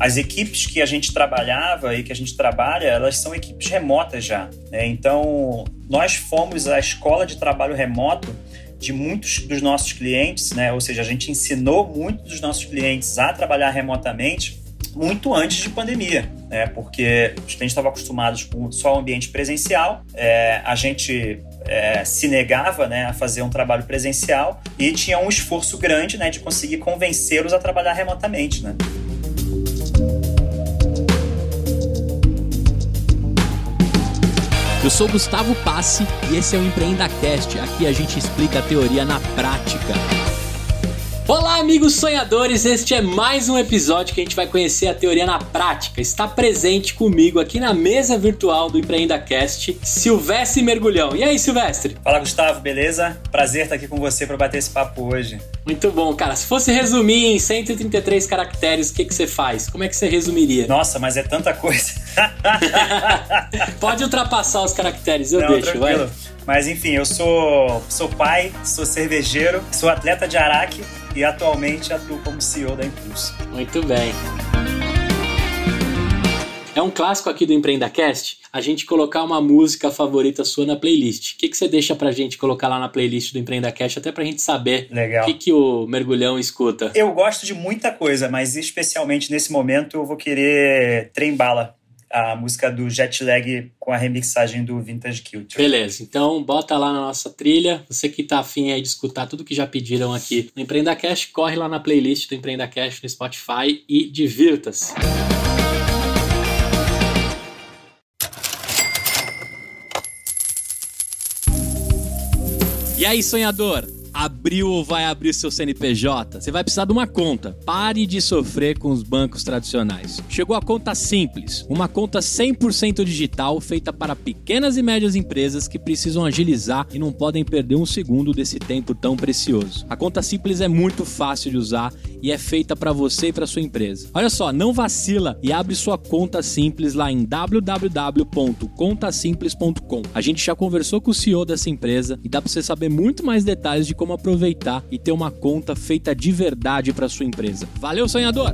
as equipes que a gente trabalhava e que a gente trabalha, elas são equipes remotas já. Né? Então, nós fomos a escola de trabalho remoto de muitos dos nossos clientes, né? Ou seja, a gente ensinou muitos dos nossos clientes a trabalhar remotamente muito antes de pandemia, né? Porque a gente estava acostumados com só o ambiente presencial, é, a gente é, se negava né, a fazer um trabalho presencial e tinha um esforço grande né, de conseguir convencê-los a trabalhar remotamente. Né? Eu sou Gustavo Passe e esse é o Empreenda Cast. Aqui a gente explica a teoria na prática. Olá, amigos sonhadores! Este é mais um episódio que a gente vai conhecer a teoria na prática. Está presente comigo aqui na mesa virtual do Empreenda Cast, Silvestre Mergulhão. E aí, Silvestre? Fala, Gustavo, beleza? Prazer estar aqui com você para bater esse papo hoje. Muito bom, cara. Se fosse resumir em 133 caracteres, o que, que você faz? Como é que você resumiria? Nossa, mas é tanta coisa. Pode ultrapassar os caracteres, eu Não, deixo, tranquilo. vai. Mas enfim, eu sou, sou pai, sou cervejeiro, sou atleta de Araque e atualmente atuo como CEO da Impulso. Muito bem. É um clássico aqui do EmpreendaCast a gente colocar uma música favorita sua na playlist. O que, que você deixa pra gente colocar lá na playlist do EmpreendaCast, até pra gente saber Legal. o que, que o mergulhão escuta? Eu gosto de muita coisa, mas especialmente nesse momento eu vou querer Trem Bala a música do Jetlag com a remixagem do Vintage Culture. Beleza, então bota lá na nossa trilha. Você que tá afim aí de escutar tudo que já pediram aqui no Empreenda Cash, corre lá na playlist do Empreenda Cash no Spotify e divirta-se. E aí, sonhador? Abriu ou vai abrir seu CNPJ, você vai precisar de uma conta. Pare de sofrer com os bancos tradicionais. Chegou a conta simples, uma conta 100% digital feita para pequenas e médias empresas que precisam agilizar e não podem perder um segundo desse tempo tão precioso. A conta simples é muito fácil de usar e é feita para você e para sua empresa. Olha só, não vacila e abre sua conta simples lá em www.contasimples.com. A gente já conversou com o CEO dessa empresa e dá para você saber muito mais detalhes de como aproveitar e ter uma conta feita de verdade para sua empresa. Valeu, sonhador!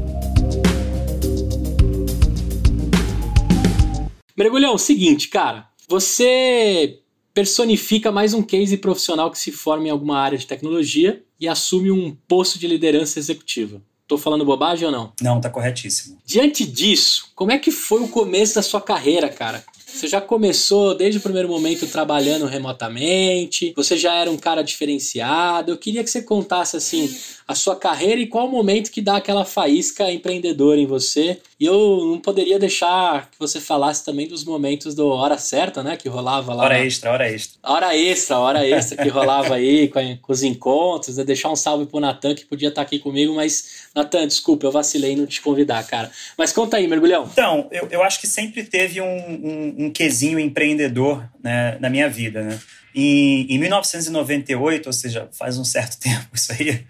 Mergulhão, seguinte, cara, você personifica mais um case profissional que se forma em alguma área de tecnologia e assume um posto de liderança executiva. Tô falando bobagem ou não? Não, tá corretíssimo. Diante disso, como é que foi o começo da sua carreira, cara? Você já começou desde o primeiro momento trabalhando remotamente? Você já era um cara diferenciado? Eu queria que você contasse assim a sua carreira e qual o momento que dá aquela faísca empreendedora em você. E eu não poderia deixar que você falasse também dos momentos do hora certa, né? Que rolava lá. Hora na... extra, hora extra. Hora extra, hora extra que rolava aí com, com, os encontros. Né? Deixar um salve pro Natan, que podia estar aqui comigo, mas, Natan, desculpa, eu vacilei em não te convidar, cara. Mas conta aí, mergulhão. Então, eu, eu acho que sempre teve um, um, um quesinho empreendedor né, na minha vida, né? Em, em 1998, ou seja, faz um certo tempo isso aí,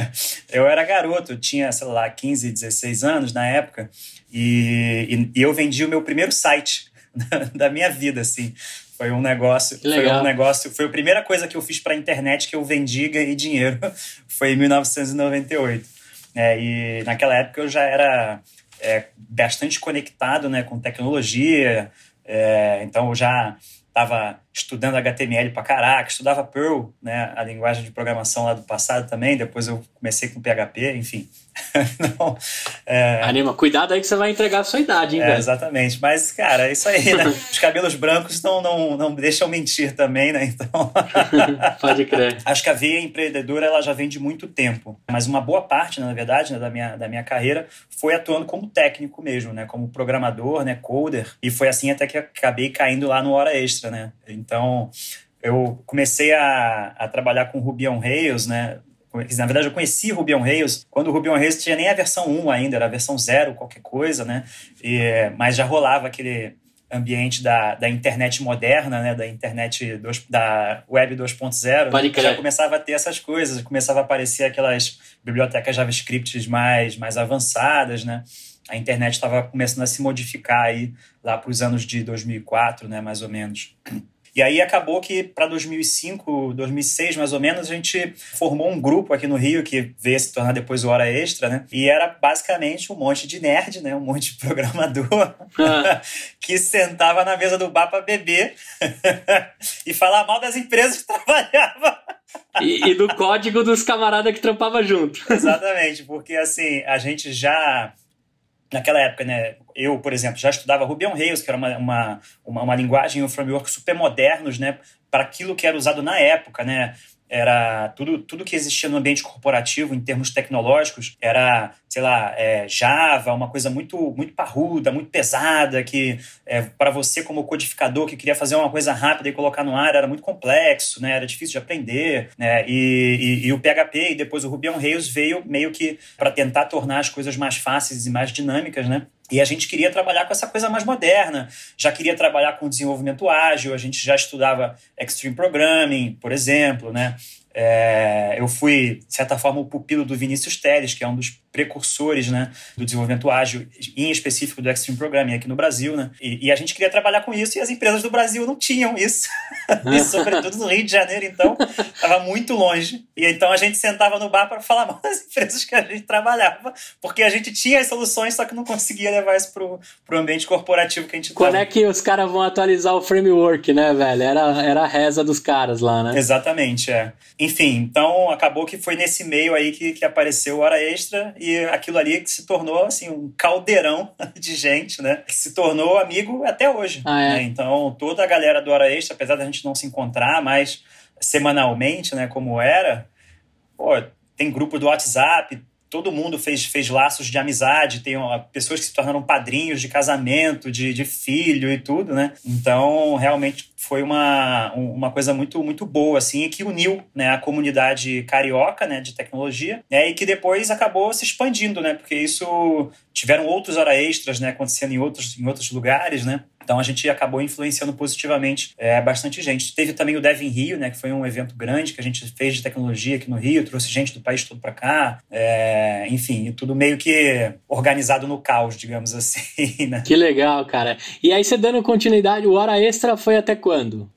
eu era garoto, eu tinha, sei lá, 15, 16 anos na época, e, e, eu vendi o meu primeiro site da minha vida, assim. Foi um negócio, foi um negócio, foi a primeira coisa que eu fiz para a internet que eu vendi e dinheiro. Foi em 1998. É, e naquela época eu já era é, bastante conectado né, com tecnologia, é, então eu já estava estudando HTML pra caraca, estudava Perl, né, a linguagem de programação lá do passado também, depois eu comecei com PHP, enfim. Não, é... Anima, cuidado aí que você vai entregar a sua idade, hein, é, Exatamente, mas, cara, é isso aí, né? Os cabelos brancos não, não, não deixam mentir também, né? Então. Pode crer. Acho que a veia empreendedora ela já vem de muito tempo, mas uma boa parte, né, na verdade, né, da, minha, da minha carreira foi atuando como técnico mesmo, né? Como programador, né? Coder, e foi assim até que acabei caindo lá no Hora Extra, né? Então, eu comecei a, a trabalhar com Ruby on Rails, né? Na verdade, eu conheci Ruby on Rails quando o Ruby on Rails tinha nem a versão 1 ainda, era a versão 0, qualquer coisa, né? E, mas já rolava aquele ambiente da, da internet moderna, né? Da internet, dos, da web 2.0. Já começava a ter essas coisas, começava a aparecer aquelas bibliotecas JavaScript mais, mais avançadas, né? A internet estava começando a se modificar aí lá para os anos de 2004, né? Mais ou menos. E aí acabou que para 2005, 2006 mais ou menos, a gente formou um grupo aqui no Rio que veio se tornar depois o Hora Extra, né? E era basicamente um monte de nerd, né? Um monte de programador ah. que sentava na mesa do bar para beber e falar mal das empresas que trabalhava. E, e, do código dos camaradas que trampava junto. Exatamente, porque assim, a gente já naquela época, né, eu, por exemplo, já estudava Ruby on Rails, que era uma, uma, uma, uma linguagem um framework super modernos, né, para aquilo que era usado na época, né, era tudo, tudo que existia no ambiente corporativo em termos tecnológicos era, sei lá, é, Java, uma coisa muito muito parruda, muito pesada, que é, para você como codificador que queria fazer uma coisa rápida e colocar no ar era muito complexo, né? era difícil de aprender. Né? E, e, e o PHP e depois o Ruby on Rails veio meio que para tentar tornar as coisas mais fáceis e mais dinâmicas, né? E a gente queria trabalhar com essa coisa mais moderna, já queria trabalhar com desenvolvimento ágil, a gente já estudava Extreme Programming, por exemplo, né? É, eu fui, de certa forma, o pupilo do Vinícius Teles, que é um dos precursores né, do desenvolvimento ágil, em específico do Extreme Programming aqui no Brasil. Né? E, e a gente queria trabalhar com isso e as empresas do Brasil não tinham isso. e sobretudo no Rio de Janeiro, então, estava muito longe. E então a gente sentava no bar para falar mal das empresas que a gente trabalhava, porque a gente tinha as soluções, só que não conseguia levar isso para o ambiente corporativo que a gente Quando tava. é que os caras vão atualizar o framework, né, velho? Era, era a reza dos caras lá, né? Exatamente, é. Enfim, então acabou que foi nesse meio aí que, que apareceu o Hora Extra e aquilo ali que se tornou assim um caldeirão de gente, né? Que se tornou amigo até hoje. Ah, é? né? Então toda a galera do Hora Extra, apesar da gente não se encontrar mais semanalmente, né? Como era, pô, tem grupo do WhatsApp, todo mundo fez, fez laços de amizade, tem ó, pessoas que se tornaram padrinhos de casamento, de, de filho e tudo, né? Então, realmente foi uma, uma coisa muito, muito boa, assim, que uniu né, a comunidade carioca né, de tecnologia né, e que depois acabou se expandindo, né? Porque isso tiveram outros hora extras né, acontecendo em outros, em outros lugares, né? Então a gente acabou influenciando positivamente é, bastante gente. Teve também o Dev em Rio, né, que foi um evento grande que a gente fez de tecnologia aqui no Rio, trouxe gente do país todo para cá. É, enfim, tudo meio que organizado no caos, digamos assim. Né? Que legal, cara. E aí você dando continuidade, o Hora Extra foi até?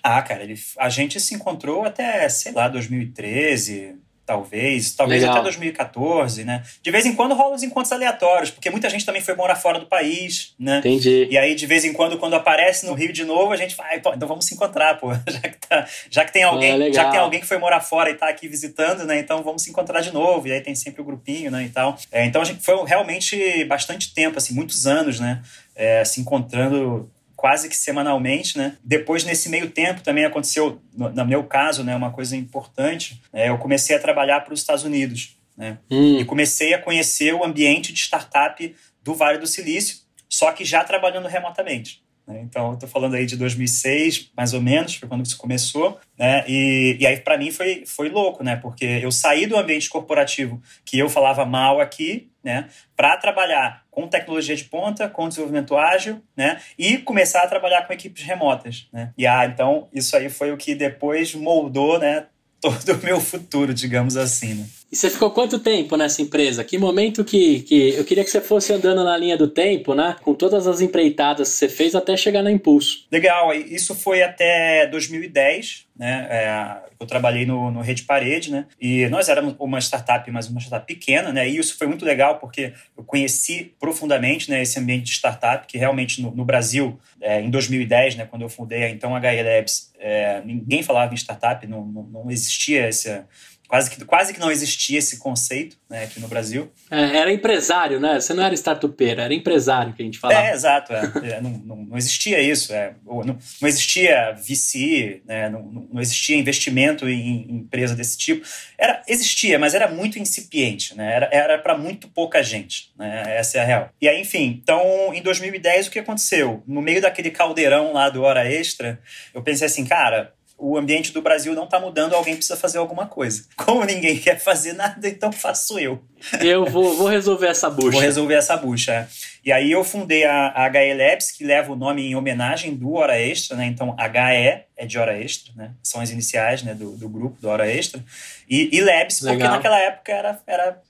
Ah, cara, ele, a gente se encontrou até, sei lá, 2013, talvez, talvez Legal. até 2014, né? De vez em quando rolam os encontros aleatórios, porque muita gente também foi morar fora do país, né? Entendi. E aí, de vez em quando, quando aparece no Rio de novo, a gente vai, então vamos se encontrar, pô. Já que, tá, já que tem alguém, ah, já que tem alguém que foi morar fora e tá aqui visitando, né? Então vamos se encontrar de novo. E aí tem sempre o grupinho, né? E tal. É, então a gente foi realmente bastante tempo, assim, muitos anos, né? É, se encontrando quase que semanalmente, né? Depois, nesse meio tempo, também aconteceu, no, no meu caso, né, uma coisa importante. É, eu comecei a trabalhar para os Estados Unidos, né? Hum. E comecei a conhecer o ambiente de startup do Vale do Silício, só que já trabalhando remotamente. Né? Então, estou falando aí de 2006, mais ou menos, foi quando isso começou. Né? E, e aí, para mim, foi, foi louco, né? Porque eu saí do ambiente corporativo que eu falava mal aqui, né? Para trabalhar com tecnologia de ponta, com desenvolvimento ágil, né? E começar a trabalhar com equipes remotas, né? E ah, então, isso aí foi o que depois moldou, né? Todo o meu futuro, digamos assim, né? E você ficou quanto tempo nessa empresa? Que momento que, que eu queria que você fosse andando na linha do tempo, né? Com todas as empreitadas que você fez até chegar na Impulso. Legal, isso foi até 2010, né? É, eu trabalhei no, no Rede Parede, né? E nós éramos uma startup, mas uma startup pequena, né? E isso foi muito legal porque eu conheci profundamente né, esse ambiente de startup, que realmente no, no Brasil, é, em 2010, né? Quando eu fundei a então HE Labs, é, ninguém falava em startup, não, não, não existia essa Quase que, quase que não existia esse conceito né, aqui no Brasil. É, era empresário, né? Você não era startupeiro, era empresário que a gente falava. É, exato. É. é não, não, não, existia isso. É, não, não existia VC, né, não, não existia investimento em, em, empresa desse tipo. Era, existia, mas era muito incipiente. Né? Era para muito pouca gente. Né? Essa é a real. E aí, enfim, então, em 2010, o que aconteceu? No meio daquele caldeirão lá do Hora Extra, eu pensei assim, cara o ambiente do Brasil não está mudando, alguém precisa fazer alguma coisa. Como ninguém quer fazer nada, então faço eu. Eu vou, vou resolver essa bucha. Vou resolver essa bucha. É. E aí eu fundei a, a HE Labs, que leva o nome em homenagem do Hora Extra, né? Então HE é de Hora Extra, né? São as iniciais né, do, do grupo do Hora Extra. E, e Labs, Legal. porque naquela época era, era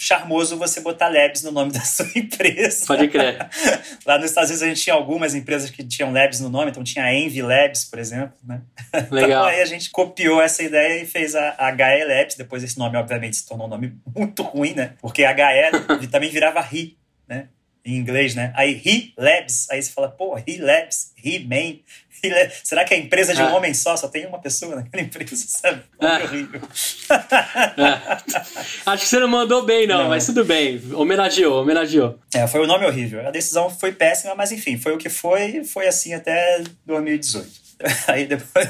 charmoso você botar Labs no nome da sua empresa. Pode crer. Lá nos Estados Unidos a gente tinha algumas empresas que tinham Labs no nome, então tinha a Envy Labs, por exemplo, né? Legal. Então aí a gente copiou essa ideia e fez a, HE Labs, depois esse nome obviamente se tornou um nome muito ruim, né? Porque HE também virava RI, né? Em inglês, né? Aí He Labs, aí você fala, pô, He Labs, He Man, Será que é empresa de um ah. homem só? Só tem uma pessoa naquela empresa, sabe? Ah. horrível. Ah. Acho que você não mandou bem, não, não, mas tudo bem. Homenageou, homenageou. É, foi o um nome horrível. A decisão foi péssima, mas enfim, foi o que foi, foi assim até 2018. Aí depois,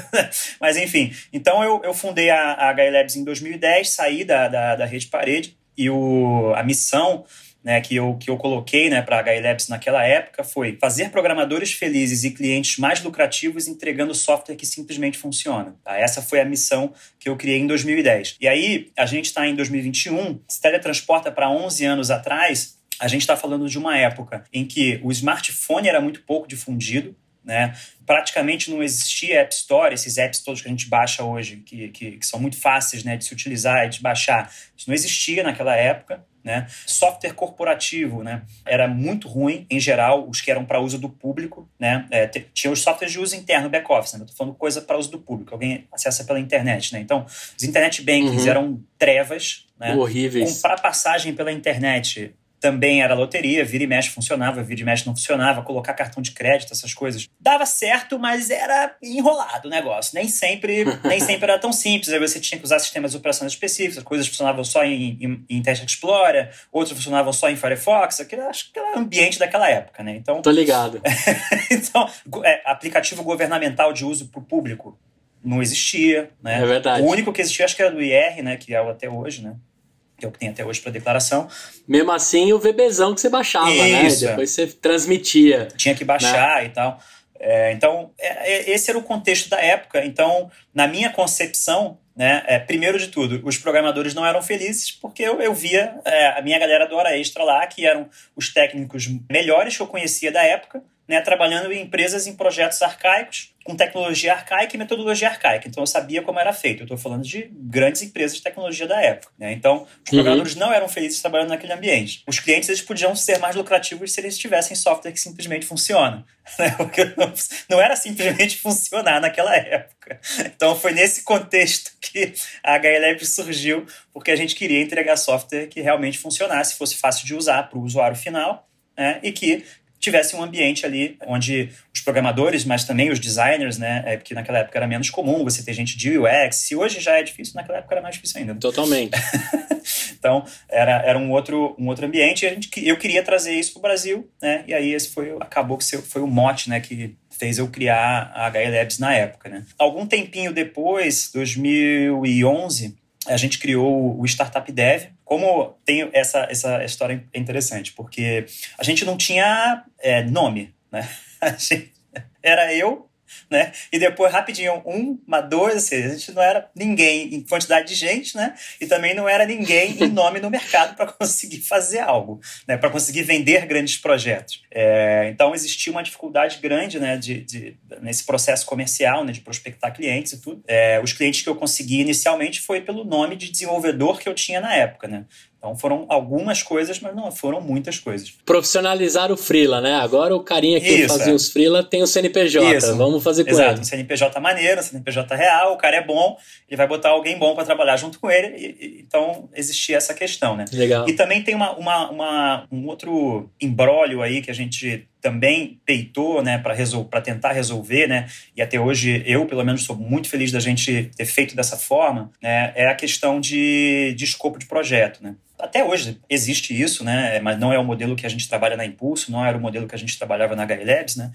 mas enfim, então eu, eu fundei a, a Labs em 2010, saí da, da, da rede parede e o, a missão né, que, eu, que eu coloquei né, para a HI Labs naquela época foi fazer programadores felizes e clientes mais lucrativos entregando software que simplesmente funciona. Tá? Essa foi a missão que eu criei em 2010. E aí, a gente está em 2021, se teletransporta para 11 anos atrás, a gente está falando de uma época em que o smartphone era muito pouco difundido, né? Praticamente não existia App Store, esses apps todos que a gente baixa hoje, que, que, que são muito fáceis né, de se utilizar e de baixar. Isso não existia naquela época. Né? Software corporativo né? era muito ruim, em geral, os que eram para uso do público. Né? É, tinha os softwares de uso interno, back-office. Né? Estou falando coisa para uso do público, alguém acessa pela internet. Né? Então, os internet bankings uhum. eram trevas. Né? Horríveis. Comprar passagem pela internet também era loteria, vira e mexe funcionava, vira e mexe não funcionava, colocar cartão de crédito, essas coisas. Dava certo, mas era enrolado o negócio. Nem sempre, nem sempre era tão simples. Aí você tinha que usar sistemas de operação específicos, coisas funcionavam só em, em, em Internet Explorer, outras funcionavam só em Firefox, aquele, acho que era o ambiente daquela época, né? Então, Tô ligado. então, é, aplicativo governamental de uso para o público não existia, né? É verdade. O único que existia, acho que era do IR, né? Que é o até hoje, né? Que é o que tem até hoje para declaração. Mesmo assim, o VBzão que você baixava, né? Isso, né? Depois você transmitia. Tinha que baixar né? e tal. É, então, é, é, esse era o contexto da época. Então, na minha concepção, né, é, primeiro de tudo, os programadores não eram felizes porque eu, eu via é, a minha galera do Hora Extra lá, que eram os técnicos melhores que eu conhecia da época, né, trabalhando em empresas em projetos arcaicos, com tecnologia arcaica e metodologia arcaica. Então eu sabia como era feito. Eu estou falando de grandes empresas de tecnologia da época. Né? Então os uhum. programadores uhum. não eram felizes trabalhando naquele ambiente. Os clientes eles podiam ser mais lucrativos se eles tivessem software que simplesmente funciona. Né? Porque não, não era simplesmente funcionar naquela época. Então foi nesse contexto que a HLF surgiu, porque a gente queria entregar software que realmente funcionasse, fosse fácil de usar para o usuário final né, e que tivesse um ambiente ali onde os programadores, mas também os designers, né? É, porque naquela época era menos comum você ter gente de UX. Se hoje já é difícil, naquela época era mais difícil ainda. Totalmente. então, era, era um, outro, um outro ambiente e a gente, eu queria trazer isso para o Brasil, né? E aí esse foi, acabou que foi o mote, né? Que fez eu criar a HL Labs na época, né? Algum tempinho depois, 2011, a gente criou o Startup Dev. Como tem essa, essa história interessante, porque a gente não tinha é, nome, né? Gente, era eu né? E depois, rapidinho, um, uma, dois, assim, a gente não era ninguém em quantidade de gente, né? E também não era ninguém em nome no mercado para conseguir fazer algo, né? Para conseguir vender grandes projetos. É, então, existia uma dificuldade grande, né? De, de, nesse processo comercial, né? De prospectar clientes e tudo. É, os clientes que eu consegui inicialmente foi pelo nome de desenvolvedor que eu tinha na época, né? Então foram algumas coisas, mas não foram muitas coisas. Profissionalizar o freela, né? Agora o carinha que Isso, fazia é. os freela tem o CNPJ. Isso. Vamos fazer com Exato, ele. um CNPJ maneiro, um CNPJ real, o cara é bom, ele vai botar alguém bom para trabalhar junto com ele. E, então existia essa questão, né? Legal. E também tem uma, uma, uma um outro embrólio aí que a gente também peitou, né, para tentar resolver, né, e até hoje eu, pelo menos, sou muito feliz da gente ter feito dessa forma, né, é a questão de, de escopo de projeto, né. Até hoje existe isso, né, mas não é o modelo que a gente trabalha na Impulso, não era o modelo que a gente trabalhava na HL Labs, né,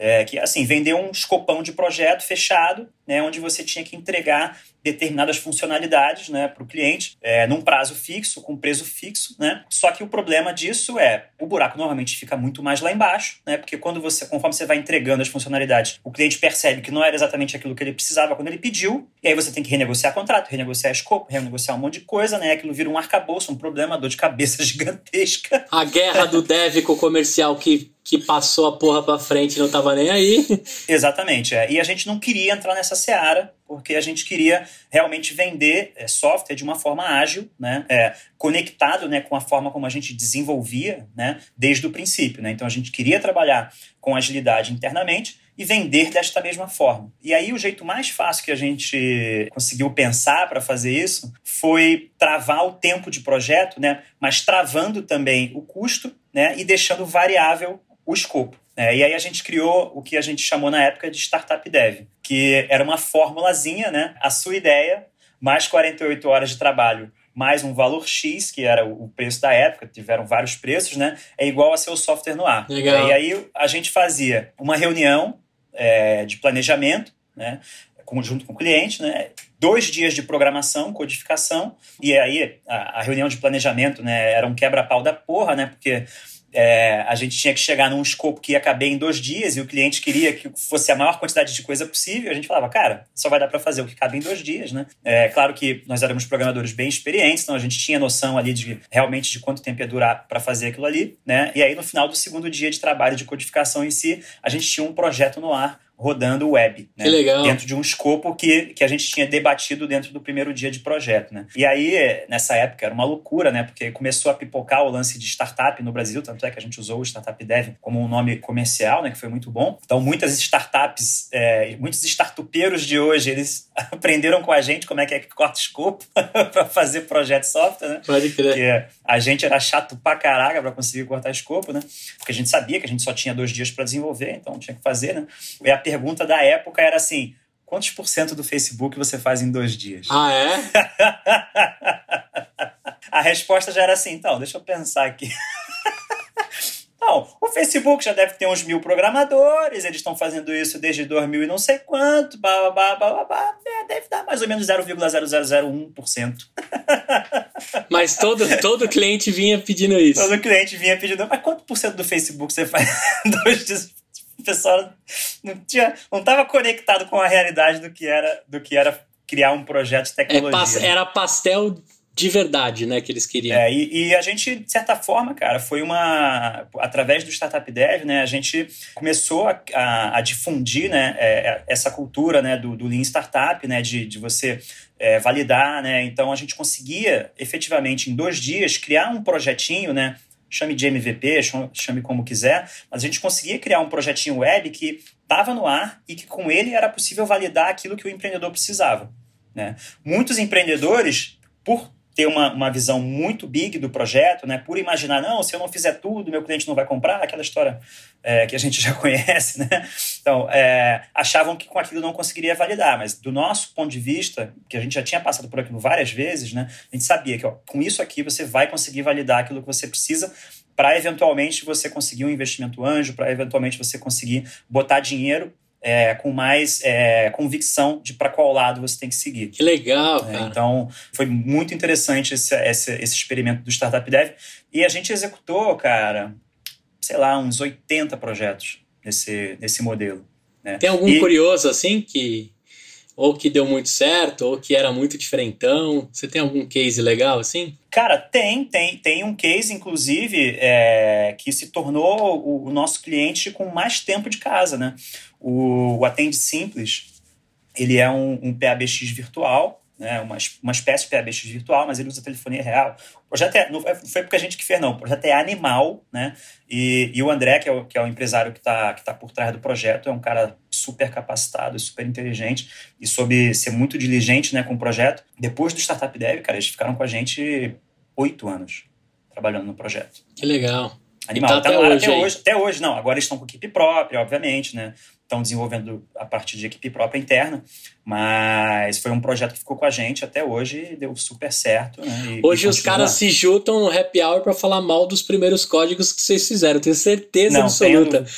é, que assim, vender um escopão de projeto fechado, né, onde você tinha que entregar determinadas funcionalidades né, para o cliente, é, num prazo fixo, com preço fixo, né? Só que o problema disso é o buraco normalmente fica muito mais lá embaixo, né? Porque quando você, conforme você vai entregando as funcionalidades, o cliente percebe que não era exatamente aquilo que ele precisava quando ele pediu, e aí você tem que renegociar contrato, renegociar escopo, renegociar um monte de coisa, né? Aquilo vira um arcabouço, um problema, dor de cabeça gigantesca. A guerra do dev com o comercial que que passou a porra pra frente e não tava nem aí. Exatamente. É. E a gente não queria entrar nessa seara, porque a gente queria realmente vender é, software de uma forma ágil, né? É, conectado né, com a forma como a gente desenvolvia né, desde o princípio. Né? Então a gente queria trabalhar com agilidade internamente e vender desta mesma forma. E aí o jeito mais fácil que a gente conseguiu pensar para fazer isso foi travar o tempo de projeto, né, mas travando também o custo né, e deixando variável o escopo. É, e aí a gente criou o que a gente chamou na época de Startup Dev, que era uma formulazinha, né? A sua ideia, mais 48 horas de trabalho, mais um valor X, que era o preço da época, tiveram vários preços, né? É igual a seu software no ar. Legal. E aí a gente fazia uma reunião é, de planejamento, né? junto com o cliente, né? Dois dias de programação, codificação, e aí a, a reunião de planejamento, né? Era um quebra-pau da porra, né? Porque é, a gente tinha que chegar num escopo que ia caber em dois dias e o cliente queria que fosse a maior quantidade de coisa possível. A gente falava, cara, só vai dar para fazer o que cabe em dois dias, né? É claro que nós éramos programadores bem experientes, então a gente tinha noção ali de realmente de quanto tempo ia durar para fazer aquilo ali, né? E aí no final do segundo dia de trabalho de codificação em si, a gente tinha um projeto no ar rodando web. Né? Que legal. Dentro de um escopo que, que a gente tinha debatido dentro do primeiro dia de projeto. Né? E aí, nessa época, era uma loucura, né? Porque começou a pipocar o lance de startup no Brasil, tanto é que a gente usou o Startup Dev como um nome comercial, né? Que foi muito bom. Então, muitas startups, é, muitos startupeiros de hoje, eles aprenderam com a gente como é que é que corta escopo para fazer projeto software, né? Pode crer. Porque a gente era chato pra caraca para conseguir cortar escopo, né? Porque a gente sabia que a gente só tinha dois dias para desenvolver, então tinha que fazer, né? E a pergunta da época era assim: quantos por cento do Facebook você faz em dois dias? Ah, é? a resposta já era assim: então, deixa eu pensar aqui. Não, o Facebook já deve ter uns mil programadores, eles estão fazendo isso desde 2000 e não sei quanto, blá, blá, blá, blá, blá, é, deve dar mais ou menos 0,0001%. Mas todo, todo cliente vinha pedindo isso. Todo cliente vinha pedindo, mas quanto por cento do Facebook você faz dois dias? o pessoal não tinha, não estava conectado com a realidade do que era, do que era criar um projeto de tecnologia. É, era pastel de verdade, né, que eles queriam. É, e, e, a gente, de certa forma, cara, foi uma. Através do Startup Dev, né, a gente começou a, a, a difundir né, é, é, essa cultura né, do, do Lean Startup, né, de, de você é, validar, né? Então a gente conseguia efetivamente em dois dias criar um projetinho, né? Chame de MVP, chame como quiser, mas a gente conseguia criar um projetinho web que estava no ar e que com ele era possível validar aquilo que o empreendedor precisava. Né? Muitos empreendedores, por ter uma, uma visão muito big do projeto, né? por imaginar, não, se eu não fizer tudo, meu cliente não vai comprar, aquela história é, que a gente já conhece, né? Então, é, achavam que com aquilo não conseguiria validar, mas do nosso ponto de vista, que a gente já tinha passado por aquilo várias vezes, né? A gente sabia que ó, com isso aqui você vai conseguir validar aquilo que você precisa para eventualmente você conseguir um investimento anjo, para eventualmente você conseguir botar dinheiro é, com mais é, convicção de para qual lado você tem que seguir. Que legal, é, então, foi muito interessante esse, esse, esse experimento do Startup Dev. E a gente executou, cara, sei lá, uns 80 projetos nesse, nesse modelo. Né? Tem algum e... curioso, assim, que ou que deu muito certo, ou que era muito diferentão? Você tem algum case legal assim? Cara, tem, tem, tem um case, inclusive, é, que se tornou o, o, nosso cliente com mais tempo de casa, né? O, o Atende Simples, ele é um, um PABX virtual, né, uma, uma espécie de PABX virtual, mas ele usa telefonia real. O projeto é, não foi porque a gente que fez, não. O projeto é animal, né? E, e o André, que é o, que é o empresário que está que tá por trás do projeto, é um cara super capacitado, super inteligente e soube ser muito diligente né, com o projeto. Depois do Startup Dev, cara, eles ficaram com a gente oito anos trabalhando no projeto. Que legal. Animal. Tá até, até, hoje, até hoje, até hoje, não. Agora eles estão com equipe própria, obviamente, né? Estão desenvolvendo a partir de equipe própria interna, mas foi um projeto que ficou com a gente até hoje e deu super certo. Né? E, hoje e os caras se juntam no happy hour para falar mal dos primeiros códigos que vocês fizeram, tenho certeza Não, absoluta.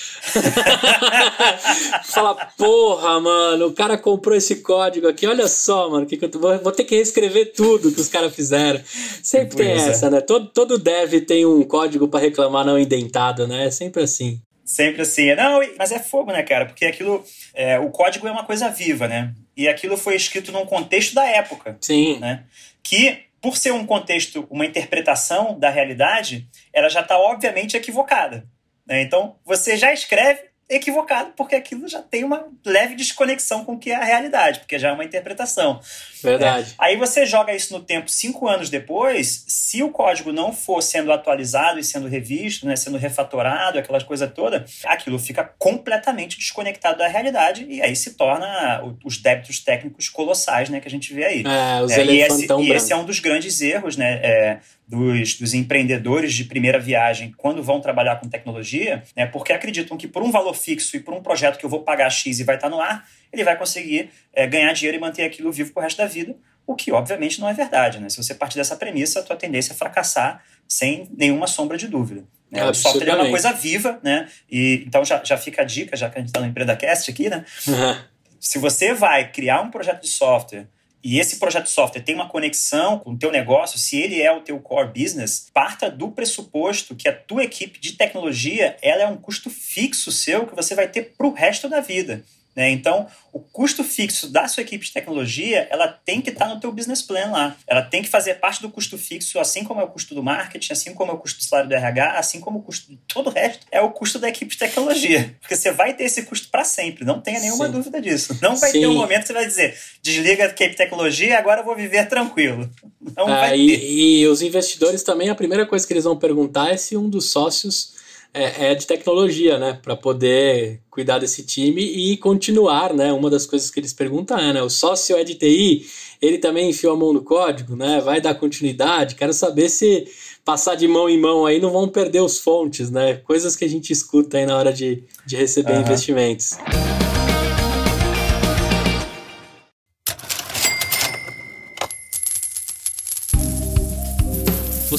Fala, porra, mano, o cara comprou esse código aqui, olha só, mano, que, que eu vou, vou, ter que reescrever tudo que os caras fizeram. Sempre tem essa, é. né? Todo, todo dev tem um código para reclamar não indentado, né? É sempre assim. Sempre assim. Não, mas é fogo, né, cara? Porque aquilo. É, o código é uma coisa viva, né? E aquilo foi escrito num contexto da época. Sim. Né? Que, por ser um contexto, uma interpretação da realidade, ela já está obviamente equivocada. Né? Então, você já escreve equivocado, porque aquilo já tem uma leve desconexão com o que é a realidade, porque já é uma interpretação. Verdade. É. Aí você joga isso no tempo cinco anos depois, se o código não for sendo atualizado e sendo revisto, né, sendo refatorado, aquelas coisas toda, aquilo fica completamente desconectado da realidade e aí se torna os débitos técnicos colossais, né, que a gente vê aí. É, os é, e, esse, e esse, é um dos grandes erros, né, é, dos, dos, empreendedores de primeira viagem quando vão trabalhar com tecnologia, né, porque acreditam que por um valor fixo e por um projeto que eu vou pagar X e vai estar no ar, ele vai conseguir é, ganhar dinheiro e manter aquilo vivo pro resto da vida, o que obviamente não é verdade. Né? Se você partir dessa premissa, a tua tendência é fracassar sem nenhuma sombra de dúvida. Né? O software é uma coisa viva, né? E, então já, já fica a dica, já que a gente está no EmpreendaCast aqui, né? Uhum. Se você vai criar um projeto de software e esse projeto de software tem uma conexão com o teu negócio, se ele é o teu core business, parta do pressuposto que a tua equipe de tecnologia ela é um custo fixo seu que você vai ter para o resto da vida. Né? Então, o custo fixo da sua equipe de tecnologia, ela tem que estar tá no teu business plan lá. Ela tem que fazer parte do custo fixo, assim como é o custo do marketing, assim como é o custo do salário do RH, assim como o custo de todo o resto, é o custo da equipe de tecnologia. Porque você vai ter esse custo para sempre, não tenha nenhuma Sim. dúvida disso. Não vai Sim. ter um momento que você vai dizer, desliga a equipe de tecnologia, agora eu vou viver tranquilo. Não ah, vai e, ter. e os investidores também, a primeira coisa que eles vão perguntar é se um dos sócios é, é de tecnologia, né? Para poder cuidar desse time e continuar, né? Uma das coisas que eles perguntam é, né? O sócio é de TI, ele também enfiou a mão no código, né? Vai dar continuidade? Quero saber se passar de mão em mão aí não vão perder os fontes, né? Coisas que a gente escuta aí na hora de, de receber uhum. investimentos.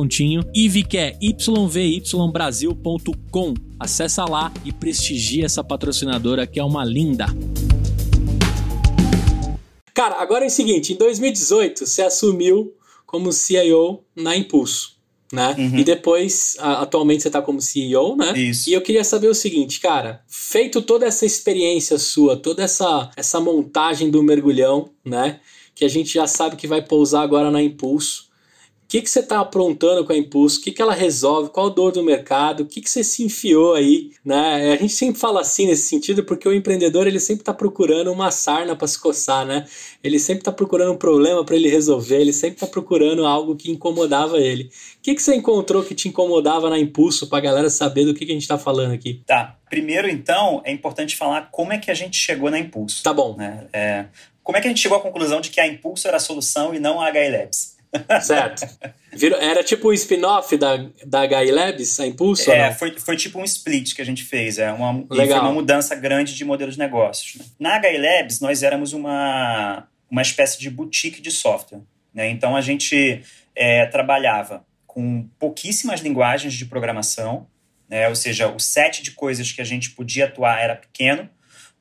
descontinho. Que é yvybrasil.com. Acessa lá e prestigia essa patrocinadora que é uma linda. Cara, agora é o seguinte, em 2018 você assumiu como CIO na Impulso. Né? Uhum. E depois, atualmente você está como CEO, né? Isso. E eu queria saber o seguinte, cara, feito toda essa experiência sua, toda essa, essa montagem do mergulhão, né? Que a gente já sabe que vai pousar agora na Impulso que, que você está aprontando com a Impulso, o que, que ela resolve, qual a dor do mercado, o que, que você se enfiou aí, né? A gente sempre fala assim nesse sentido, porque o empreendedor ele sempre está procurando uma sarna para se coçar, né? Ele sempre está procurando um problema para ele resolver, ele sempre está procurando algo que incomodava ele. O que, que você encontrou que te incomodava na Impulso para a galera saber do que, que a gente está falando aqui? Tá. Primeiro, então, é importante falar como é que a gente chegou na Impulso. Tá bom. Né? É, como é que a gente chegou à conclusão de que a Impulso era a solução e não a HI Certo. Era tipo um spin-off da, da HI Labs, a Impulso? É, foi, foi tipo um split que a gente fez. É uma, Legal. foi uma mudança grande de modelo de negócios. Né? Na HI Labs, nós éramos uma, uma espécie de boutique de software. Né? Então, a gente é, trabalhava com pouquíssimas linguagens de programação, né? ou seja, o set de coisas que a gente podia atuar era pequeno,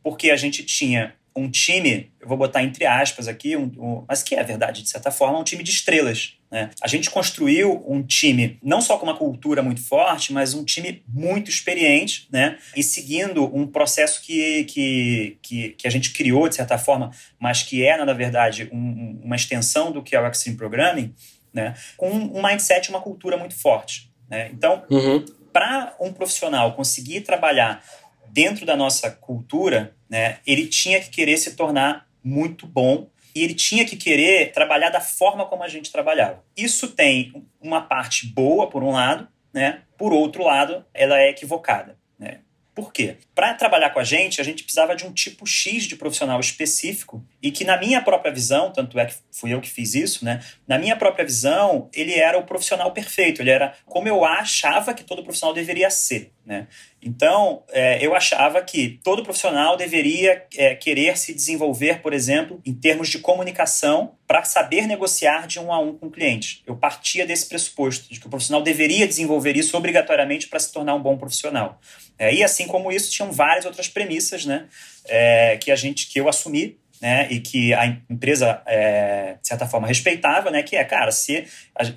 porque a gente tinha um time, eu vou botar entre aspas aqui, um, um, mas que é verdade, de certa forma, um time de estrelas. Né? A gente construiu um time não só com uma cultura muito forte, mas um time muito experiente, né? E seguindo um processo que, que, que, que a gente criou, de certa forma, mas que é, na verdade, um, uma extensão do que é o Extreme Programming, né? com um mindset e uma cultura muito forte. Né? Então, uhum. para um profissional conseguir trabalhar dentro da nossa cultura, né, ele tinha que querer se tornar muito bom e ele tinha que querer trabalhar da forma como a gente trabalhava. Isso tem uma parte boa, por um lado, né? por outro lado, ela é equivocada. Né? Por quê? Para trabalhar com a gente, a gente precisava de um tipo X de profissional específico e que na minha própria visão, tanto é que fui eu que fiz isso, né? Na minha própria visão, ele era o profissional perfeito, ele era como eu achava que todo profissional deveria ser, né? Então, é, eu achava que todo profissional deveria é, querer se desenvolver, por exemplo, em termos de comunicação, para saber negociar de um a um com o cliente. Eu partia desse pressuposto, de que o profissional deveria desenvolver isso obrigatoriamente para se tornar um bom profissional. É, e assim como isso, tinham várias outras premissas né, é, que a gente que eu assumi né, e que a empresa, é, de certa forma, respeitava, né, que é, cara, se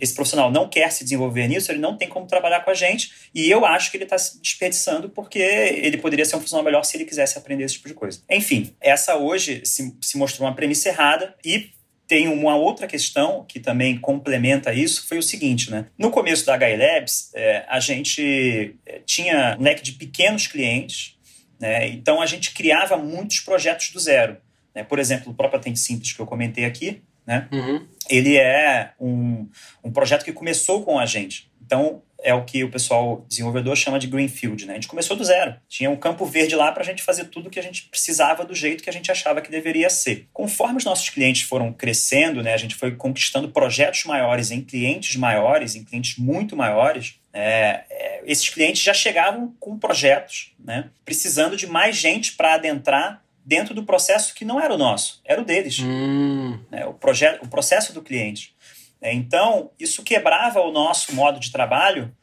esse profissional não quer se desenvolver nisso, ele não tem como trabalhar com a gente, e eu acho que ele está se desperdiçando porque ele poderia ser um profissional melhor se ele quisesse aprender esse tipo de coisa. Enfim, essa hoje se, se mostrou uma premissa errada e tem uma outra questão que também complementa isso, foi o seguinte, né? No começo da HI Labs, é, a gente é, tinha um leque de pequenos clientes, né? Então a gente criava muitos projetos do zero. Né? Por exemplo, o próprio Atente Simples que eu comentei aqui, né? Uhum. ele é um, um projeto que começou com a gente. Então, é o que o pessoal desenvolvedor chama de greenfield, né? A gente começou do zero. Tinha um campo verde lá para a gente fazer tudo que a gente precisava do jeito que a gente achava que deveria ser. Conforme os nossos clientes foram crescendo, né? A gente foi conquistando projetos maiores em clientes maiores, em clientes muito maiores. É, é, esses clientes já chegavam com projetos, né? Precisando de mais gente para adentrar dentro do processo que não era o nosso, era o deles. Hum. Né? O, projeto, o processo do cliente. É, então, isso quebrava o nosso modo de trabalho.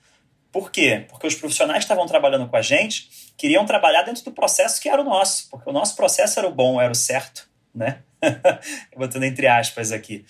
Por quê? Porque os profissionais estavam trabalhando com a gente, queriam trabalhar dentro do processo que era o nosso, porque o nosso processo era o bom, era o certo, né? Botando entre aspas aqui.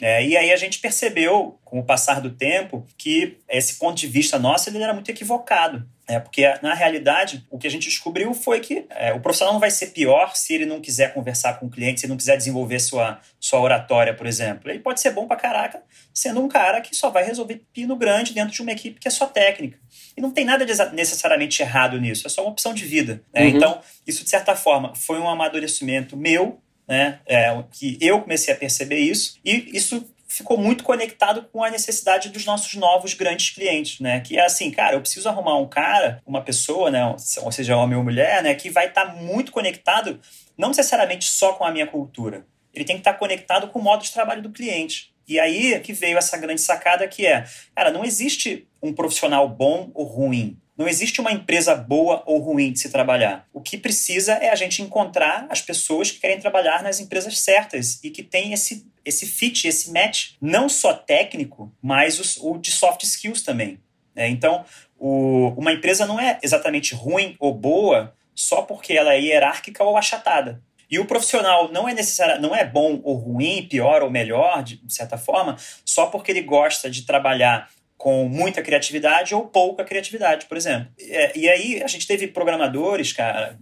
É, e aí a gente percebeu, com o passar do tempo, que esse ponto de vista nosso ele era muito equivocado. É, porque, na realidade, o que a gente descobriu foi que é, o profissional não vai ser pior se ele não quiser conversar com o cliente, se ele não quiser desenvolver sua, sua oratória, por exemplo. Ele pode ser bom pra caraca, sendo um cara que só vai resolver pino grande dentro de uma equipe que é só técnica. E não tem nada necessariamente errado nisso, é só uma opção de vida. Né? Uhum. Então, isso, de certa forma, foi um amadurecimento meu, né? É, que eu comecei a perceber isso, e isso ficou muito conectado com a necessidade dos nossos novos grandes clientes, né? Que é assim, cara, eu preciso arrumar um cara, uma pessoa, né? Ou seja, homem ou mulher, né? Que vai estar tá muito conectado, não necessariamente só com a minha cultura. Ele tem que estar tá conectado com o modo de trabalho do cliente. E aí que veio essa grande sacada que é, cara, não existe um profissional bom ou ruim. Não existe uma empresa boa ou ruim de se trabalhar. O que precisa é a gente encontrar as pessoas que querem trabalhar nas empresas certas e que têm esse, esse fit, esse match, não só técnico, mas os, o de soft skills também. É, então, o, uma empresa não é exatamente ruim ou boa só porque ela é hierárquica ou achatada. E o profissional não é necessário, não é bom ou ruim, pior ou melhor, de certa forma, só porque ele gosta de trabalhar com muita criatividade ou pouca criatividade, por exemplo. É, e aí a gente teve programadores, cara,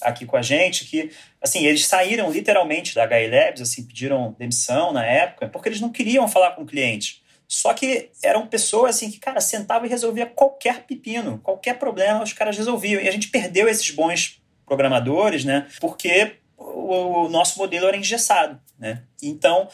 aqui com a gente, que, assim, eles saíram literalmente da HI Labs, assim, pediram demissão na época, porque eles não queriam falar com o cliente. Só que eram pessoas, assim, que, cara, sentavam e resolvia qualquer pepino, qualquer problema, os caras resolviam. E a gente perdeu esses bons programadores, né, porque o, o nosso modelo era engessado, né. Então,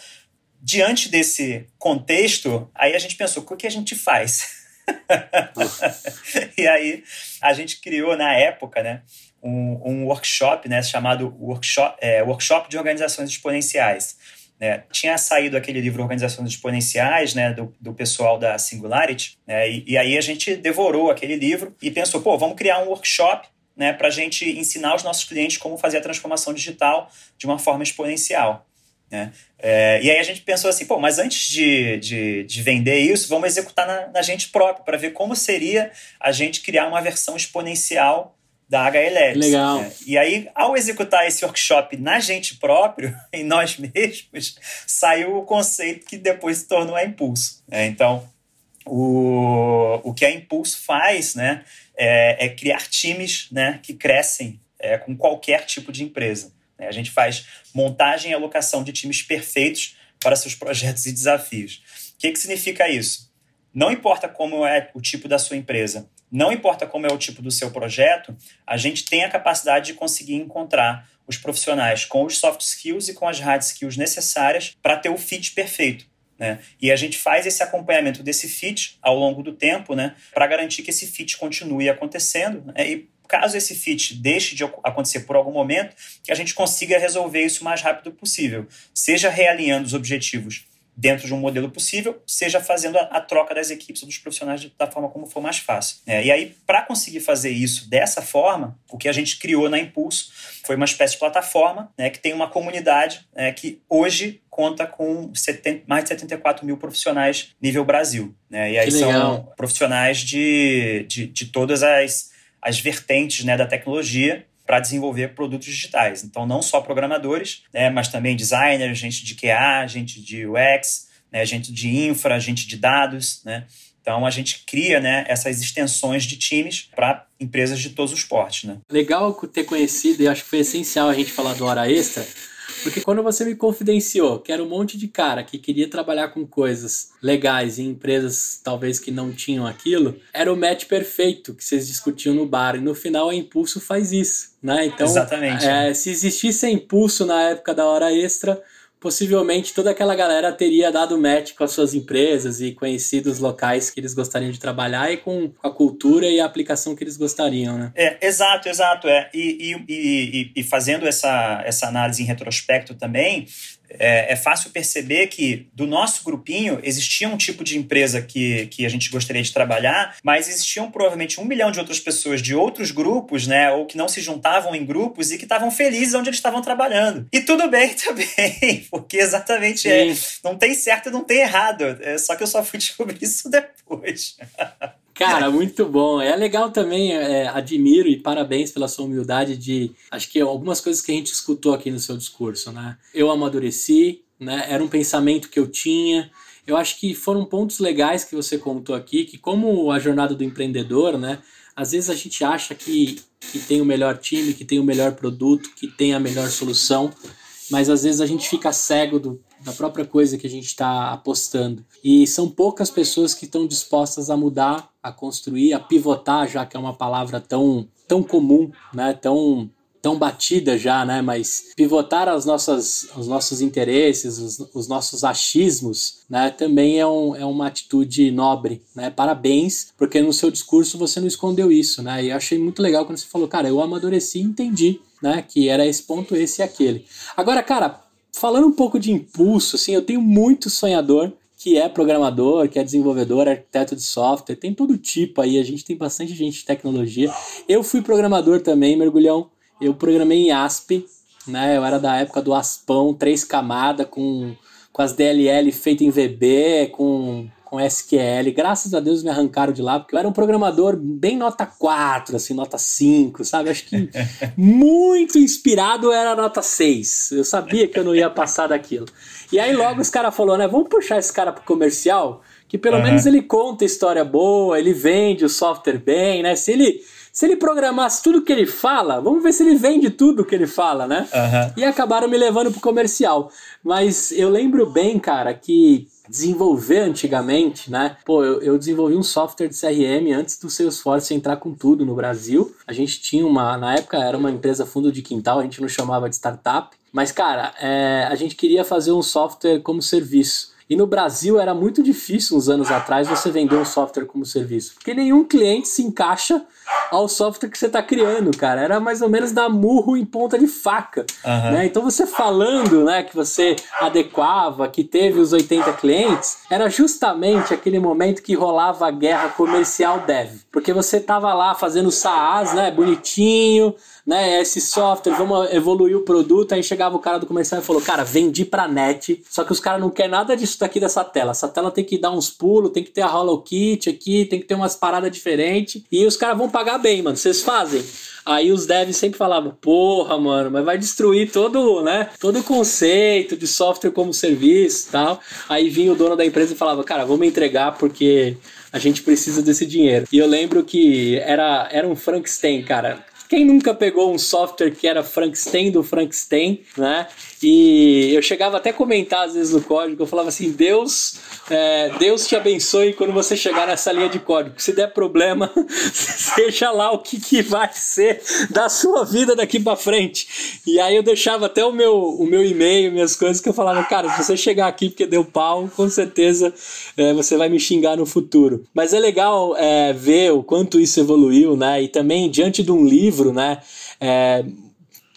diante desse contexto, aí a gente pensou, o que a gente faz? e aí a gente criou na época, né, um, um workshop, né, chamado workshop, é, workshop de organizações exponenciais. Né? Tinha saído aquele livro Organizações Exponenciais, né, do, do pessoal da Singularity, né, e, e aí a gente devorou aquele livro e pensou, pô, vamos criar um workshop né, para a gente ensinar os nossos clientes como fazer a transformação digital de uma forma exponencial. Né? É, e aí a gente pensou assim, pô, mas antes de, de, de vender isso, vamos executar na, na gente próprio, para ver como seria a gente criar uma versão exponencial da HLS. Legal. Né? E aí, ao executar esse workshop na gente próprio, em nós mesmos, saiu o conceito que depois se tornou a Impulso. Né? Então, o, o que a Impulso faz né, é, é criar times né, que crescem é, com qualquer tipo de empresa. Né? A gente faz montagem e alocação de times perfeitos para seus projetos e desafios. O que, que significa isso? Não importa como é o tipo da sua empresa, não importa como é o tipo do seu projeto, a gente tem a capacidade de conseguir encontrar os profissionais com os soft skills e com as hard skills necessárias para ter o fit perfeito. Né? E a gente faz esse acompanhamento desse fit ao longo do tempo né, para garantir que esse fit continue acontecendo. Né? E caso esse fit deixe de acontecer por algum momento, que a gente consiga resolver isso o mais rápido possível, seja realinhando os objetivos dentro de um modelo possível, seja fazendo a, a troca das equipes dos profissionais de, da forma como for mais fácil. É, e aí, para conseguir fazer isso dessa forma, o que a gente criou na Impulso foi uma espécie de plataforma né, que tem uma comunidade né, que hoje conta com 70, mais de 74 mil profissionais nível Brasil. Né? E aí são profissionais de, de, de todas as, as vertentes né, da tecnologia para desenvolver produtos digitais. Então, não só programadores, né, mas também designers, gente de QA, gente de UX, né, gente de infra, gente de dados. Né? Então, a gente cria né, essas extensões de times para empresas de todos os portes. Né? Legal ter conhecido, e acho que foi essencial a gente falar do Hora Extra, porque quando você me confidenciou que era um monte de cara que queria trabalhar com coisas legais em empresas talvez que não tinham aquilo, era o match perfeito que vocês discutiam no bar. E no final a Impulso faz isso, né? Então, Exatamente. É, se existisse a Impulso na época da hora extra, possivelmente toda aquela galera teria dado match com as suas empresas e conhecido os locais que eles gostariam de trabalhar e com a cultura e a aplicação que eles gostariam, né? É, exato, exato. É. E, e, e, e fazendo essa, essa análise em retrospecto também, é, é, fácil perceber que do nosso grupinho existia um tipo de empresa que, que a gente gostaria de trabalhar, mas existiam provavelmente um milhão de outras pessoas de outros grupos, né, ou que não se juntavam em grupos e que estavam felizes onde eles estavam trabalhando. E tudo bem também, porque exatamente é, não tem certo e não tem errado. É, só que eu só fui descobrir isso depois. Cara, muito bom. É legal também, é, admiro e parabéns pela sua humildade de. Acho que algumas coisas que a gente escutou aqui no seu discurso, né? Eu amadureci, né? Era um pensamento que eu tinha. Eu acho que foram pontos legais que você contou aqui, que como a jornada do empreendedor, né? Às vezes a gente acha que, que tem o melhor time, que tem o melhor produto, que tem a melhor solução, mas às vezes a gente fica cego do, da própria coisa que a gente está apostando. E são poucas pessoas que estão dispostas a mudar, a construir, a pivotar, já que é uma palavra tão, tão comum, né? tão, tão batida já, né? Mas pivotar as nossas, os nossos interesses, os, os nossos achismos, né? Também é, um, é uma atitude nobre, né? Parabéns, porque no seu discurso você não escondeu isso, né? E eu achei muito legal quando você falou, cara, eu amadureci e entendi, né? Que era esse ponto, esse e aquele. Agora, cara, falando um pouco de impulso, assim, eu tenho muito sonhador que é programador, que é desenvolvedor, arquiteto de software, tem todo tipo aí, a gente tem bastante gente de tecnologia. Eu fui programador também, mergulhão. Eu programei em ASP, né? Eu era da época do Aspão, três camadas, com, com as DLL feitas em VB, com com SQL. Graças a Deus me arrancaram de lá, porque eu era um programador bem nota 4, assim, nota 5, sabe? Acho que muito inspirado era nota 6. Eu sabia que eu não ia passar daquilo. E aí logo os caras falaram, né? Vamos puxar esse cara pro comercial, que pelo uhum. menos ele conta história boa, ele vende o software bem, né? Se ele se ele programasse tudo que ele fala, vamos ver se ele vende tudo que ele fala, né? Uhum. E acabaram me levando pro comercial. Mas eu lembro bem, cara, que desenvolver antigamente, né? Pô, eu, eu, desenvolvi um software de CRM antes do Salesforce entrar com tudo no Brasil. A gente tinha uma, na época era uma empresa fundo de quintal, a gente não chamava de startup. Mas, cara, é, a gente queria fazer um software como serviço. E no Brasil era muito difícil, uns anos atrás, você vender um software como serviço. Porque nenhum cliente se encaixa ao software que você está criando, cara. Era mais ou menos dar murro em ponta de faca. Uhum. Né? Então você falando né, que você adequava, que teve os 80 clientes, era justamente aquele momento que rolava a guerra comercial dev. Porque você estava lá fazendo SaaS, né, bonitinho, né, esse software, vamos evoluir o produto. Aí chegava o cara do comercial e falou: Cara, vendi pra net. Só que os caras não querem nada disso daqui dessa tela. Essa tela tem que dar uns pulos, tem que ter a Hollow Kit aqui, tem que ter umas paradas diferentes. E os caras vão pagar bem, mano. Vocês fazem? Aí os devs sempre falavam, porra, mano, mas vai destruir todo, né, todo o conceito de software como serviço tal. Aí vinha o dono da empresa e falava, cara, vamos entregar porque a gente precisa desse dinheiro. E eu lembro que era, era um Frankenstein, cara. Quem nunca pegou um software que era Frankenstein do Frankenstein, né? E eu chegava até a comentar às vezes no código, eu falava assim, Deus, é, Deus te abençoe quando você chegar nessa linha de código. Se der problema, seja lá o que, que vai ser da sua vida daqui para frente. E aí eu deixava até o meu, o meu e-mail, minhas coisas, que eu falava, cara, se você chegar aqui porque deu pau, com certeza é, você vai me xingar no futuro. Mas é legal é, ver o quanto isso evoluiu, né? E também diante de um livro, né? É,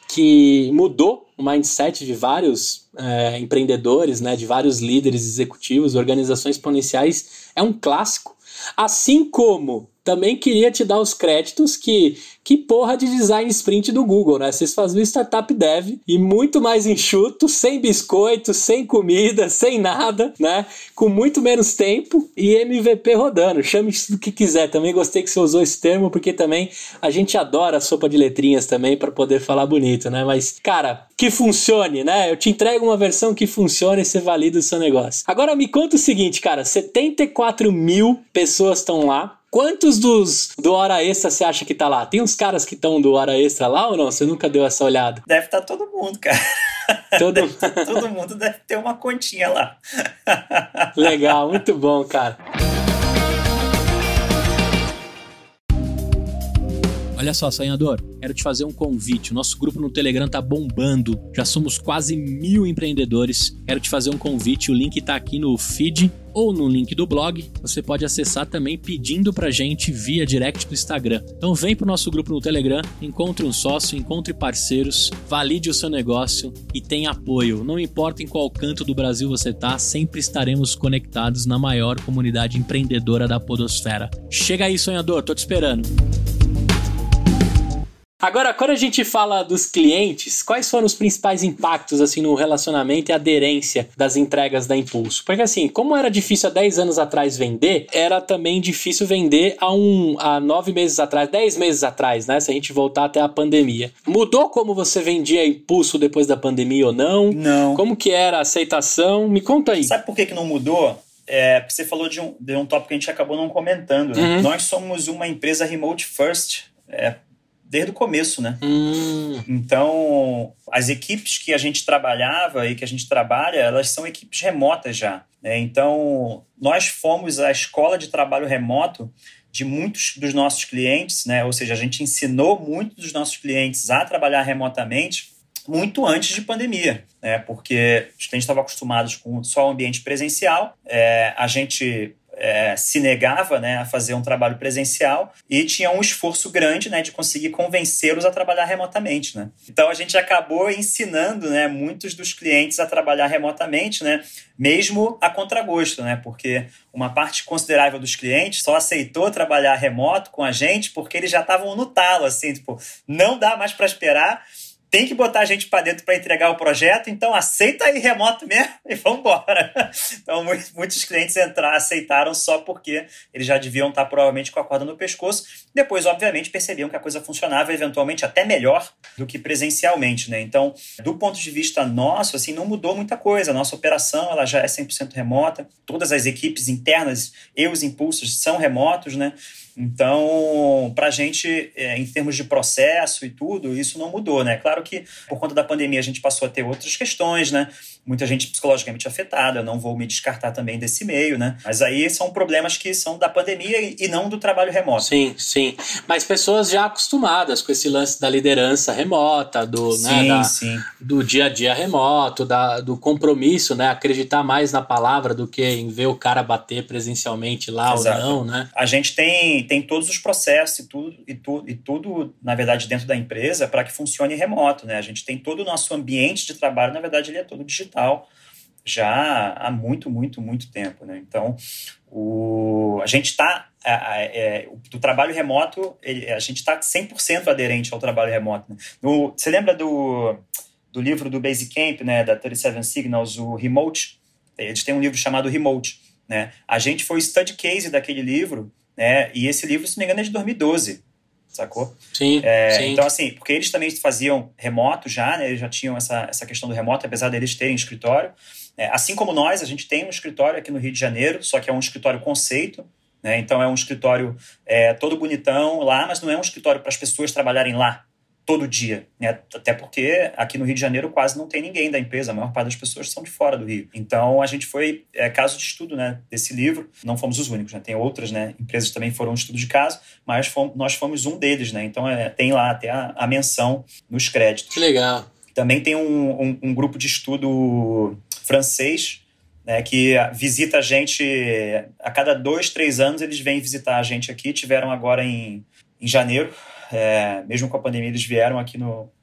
que mudou o mindset de vários é, empreendedores, né, de vários líderes executivos, organizações exponenciais, é um clássico. Assim como também queria te dar os créditos que que porra de design sprint do Google, né? Vocês faziam startup dev e muito mais enxuto, sem biscoito, sem comida, sem nada, né? Com muito menos tempo e MVP rodando. Chame isso do que quiser. Também gostei que você usou esse termo porque também a gente adora sopa de letrinhas também para poder falar bonito, né? Mas, cara, que funcione, né? Eu te entrego uma versão que funcione e você valida o seu negócio. Agora me conta o seguinte, cara: 74 mil pessoas estão lá Quantos dos do Hora Extra você acha que tá lá? Tem uns caras que estão do Hora Extra lá ou não? Você nunca deu essa olhada? Deve estar tá todo mundo, cara. Todo... Tá todo mundo deve ter uma continha lá. Legal, muito bom, cara. Olha só, sonhador, quero te fazer um convite. O nosso grupo no Telegram tá bombando. Já somos quase mil empreendedores. Quero te fazer um convite. O link tá aqui no feed ou no link do blog, você pode acessar também pedindo pra gente via direct do Instagram. Então vem pro nosso grupo no Telegram, encontre um sócio, encontre parceiros, valide o seu negócio e tenha apoio. Não importa em qual canto do Brasil você tá, sempre estaremos conectados na maior comunidade empreendedora da podosfera. Chega aí, sonhador, tô te esperando. Agora, quando a gente fala dos clientes, quais foram os principais impactos assim no relacionamento e aderência das entregas da Impulso? Porque assim, como era difícil há 10 anos atrás vender, era também difícil vender há um há 9 meses atrás, 10 meses atrás, né? Se a gente voltar até a pandemia. Mudou como você vendia Impulso depois da pandemia ou não? Não. Como que era a aceitação? Me conta aí. Sabe por que, que não mudou? É, porque você falou de um, de um tópico que a gente acabou não comentando. Né? Uhum. Nós somos uma empresa remote first. É, desde o começo, né? Hum. Então, as equipes que a gente trabalhava e que a gente trabalha, elas são equipes remotas já. Né? Então, nós fomos a escola de trabalho remoto de muitos dos nossos clientes, né? Ou seja, a gente ensinou muitos dos nossos clientes a trabalhar remotamente muito antes de pandemia, né? Porque a gente estava acostumados com só o ambiente presencial, é, a gente é, se negava né, a fazer um trabalho presencial e tinha um esforço grande né, de conseguir convencê-los a trabalhar remotamente. Né? Então a gente acabou ensinando né, muitos dos clientes a trabalhar remotamente, né, mesmo a contragosto, né, porque uma parte considerável dos clientes só aceitou trabalhar remoto com a gente porque eles já estavam no talo, assim, tipo, não dá mais para esperar tem que botar a gente para dentro para entregar o projeto, então aceita aí remoto mesmo e vamos embora. Então, muitos clientes entraram, aceitaram só porque eles já deviam estar provavelmente com a corda no pescoço. Depois, obviamente, percebiam que a coisa funcionava eventualmente até melhor do que presencialmente, né? Então, do ponto de vista nosso, assim, não mudou muita coisa. A nossa operação, ela já é 100% remota. Todas as equipes internas e os impulsos são remotos, né? Então, para a gente, é, em termos de processo e tudo, isso não mudou, né? Claro que por conta da pandemia a gente passou a ter outras questões, né? Muita gente psicologicamente afetada, eu não vou me descartar também desse meio, né? Mas aí são problemas que são da pandemia e não do trabalho remoto. Sim, sim. Mas pessoas já acostumadas com esse lance da liderança remota, do, né, sim, né, da, sim. do dia a dia remoto, da, do compromisso, né? Acreditar mais na palavra do que em ver o cara bater presencialmente lá Exato. ou não, né? A gente tem tem, todos os processos e tudo, e, tu, e tudo, na verdade, dentro da empresa para que funcione remoto. Né? A gente tem todo o nosso ambiente de trabalho, na verdade, ele é todo digital já há muito, muito, muito tempo. Né? Então, o, a gente está. É, do trabalho remoto, a gente está 100% aderente ao trabalho remoto. Né? No, você lembra do, do livro do Basecamp, né, da 37 Signals, o Remote? Eles têm um livro chamado Remote. Né? A gente foi study case daquele livro né? E esse livro, se não me engano, é de 2012, sacou? Sim, é, sim. Então, assim, porque eles também faziam remoto já, né? Eles já tinham essa, essa questão do remoto, apesar deles terem escritório. É, assim como nós, a gente tem um escritório aqui no Rio de Janeiro, só que é um escritório conceito, né? Então é um escritório é, todo bonitão lá, mas não é um escritório para as pessoas trabalharem lá todo dia, né? Até porque aqui no Rio de Janeiro quase não tem ninguém da empresa, a maior parte das pessoas são de fora do Rio. Então a gente foi é, caso de estudo, né, desse livro. Não fomos os únicos, né? Tem outras, né? Empresas também foram estudo de caso, mas fomos, nós fomos um deles, né? Então é, tem lá até a, a menção nos créditos. Que legal. Também tem um, um, um grupo de estudo francês né, que visita a gente a cada dois, três anos eles vêm visitar a gente aqui. Tiveram agora em, em janeiro, é, mesmo com a pandemia, eles vieram aqui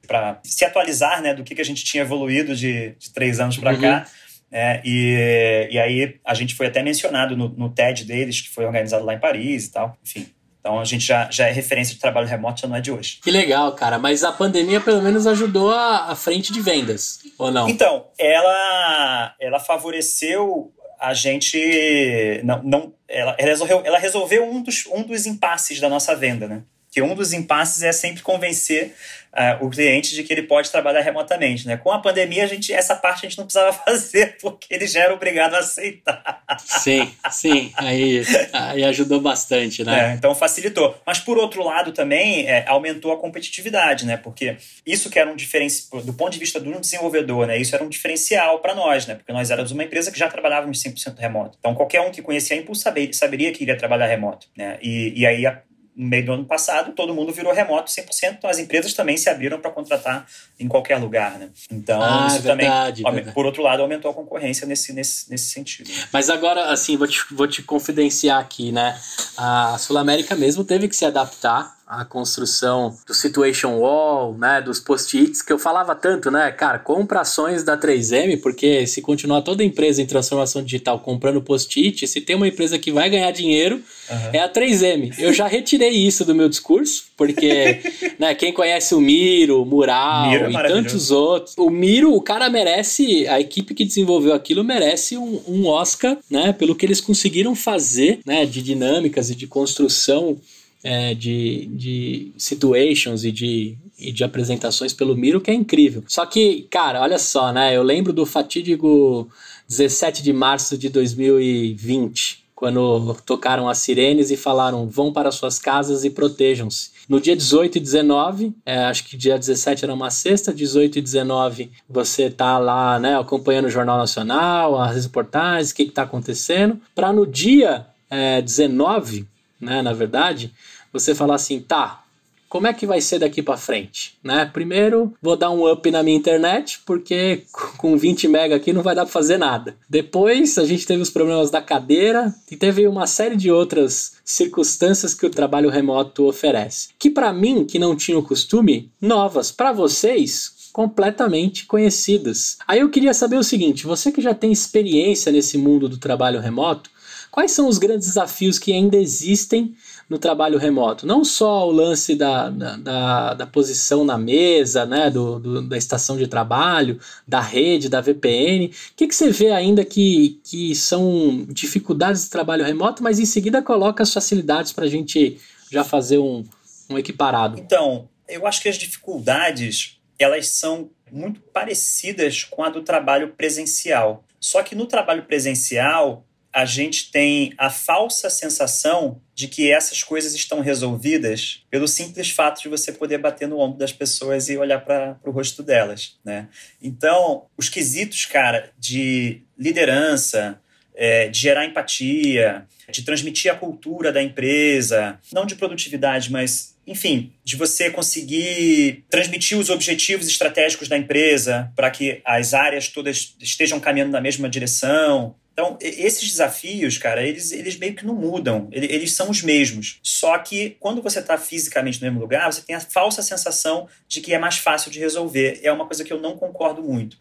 para se atualizar né, do que, que a gente tinha evoluído de, de três anos para uhum. cá. É, e, e aí a gente foi até mencionado no, no TED deles, que foi organizado lá em Paris e tal. Enfim, então a gente já, já é referência de trabalho remoto, já não é de hoje. Que legal, cara. Mas a pandemia pelo menos ajudou a, a frente de vendas, ou não? Então, ela, ela favoreceu a gente. Não, não, ela, ela resolveu, ela resolveu um, dos, um dos impasses da nossa venda, né? Que um dos impasses é sempre convencer uh, o cliente de que ele pode trabalhar remotamente. Né? Com a pandemia, a gente, essa parte a gente não precisava fazer, porque ele já era obrigado a aceitar. Sim, sim. Aí, aí ajudou bastante, né? É, então facilitou. Mas por outro lado também é, aumentou a competitividade, né? Porque isso que era um diferencial, do ponto de vista do desenvolvedor, né? Isso era um diferencial para nós, né? Porque nós éramos uma empresa que já trabalhávamos 100% remoto. Então qualquer um que conhecia a Impulse saberia, saberia que iria trabalhar remoto, né? E, e aí a, no meio do ano passado, todo mundo virou remoto 100%, então as empresas também se abriram para contratar em qualquer lugar, né? Então, ah, isso verdade, também, verdade. por outro lado, aumentou a concorrência nesse, nesse, nesse sentido. Mas agora, assim, vou te, vou te confidenciar aqui, né? A Sul América mesmo teve que se adaptar a construção do Situation Wall, né, dos post-its, que eu falava tanto, né, cara, compra ações da 3M, porque se continuar toda empresa em transformação digital comprando post-it, se tem uma empresa que vai ganhar dinheiro, uhum. é a 3M. Eu já retirei isso do meu discurso, porque, né, quem conhece o Miro, o Mural Miro é e tantos outros, o Miro, o cara merece, a equipe que desenvolveu aquilo merece um, um Oscar, né, pelo que eles conseguiram fazer, né, de dinâmicas e de construção é, de, de situations e de, e de apresentações pelo Miro que é incrível. Só que, cara, olha só, né? Eu lembro do fatídico 17 de março de 2020, quando tocaram as sirenes e falaram: vão para suas casas e protejam-se. No dia 18 e 19, é, acho que dia 17 era uma sexta, 18 e 19 você tá lá, né, acompanhando o Jornal Nacional, as reportagens, o que está acontecendo, para no dia é, 19, né, na verdade, você falar assim, tá, como é que vai ser daqui para frente, né? Primeiro, vou dar um up na minha internet, porque com 20 mega aqui não vai dar para fazer nada. Depois, a gente teve os problemas da cadeira e teve uma série de outras circunstâncias que o trabalho remoto oferece, que para mim, que não tinha o costume, novas, para vocês, completamente conhecidas. Aí eu queria saber o seguinte, você que já tem experiência nesse mundo do trabalho remoto, quais são os grandes desafios que ainda existem no trabalho remoto. Não só o lance da, da, da posição na mesa, né, do, do, da estação de trabalho, da rede, da VPN. O que, que você vê ainda que, que são dificuldades de trabalho remoto, mas em seguida coloca as facilidades para a gente já fazer um, um equiparado? Então, eu acho que as dificuldades elas são muito parecidas com a do trabalho presencial. Só que no trabalho presencial, a gente tem a falsa sensação de que essas coisas estão resolvidas pelo simples fato de você poder bater no ombro das pessoas e olhar para o rosto delas, né? Então, os quesitos, cara, de liderança, é, de gerar empatia, de transmitir a cultura da empresa, não de produtividade, mas enfim, de você conseguir transmitir os objetivos estratégicos da empresa para que as áreas todas estejam caminhando na mesma direção, então, esses desafios, cara, eles, eles meio que não mudam, eles são os mesmos. Só que quando você está fisicamente no mesmo lugar, você tem a falsa sensação de que é mais fácil de resolver. É uma coisa que eu não concordo muito.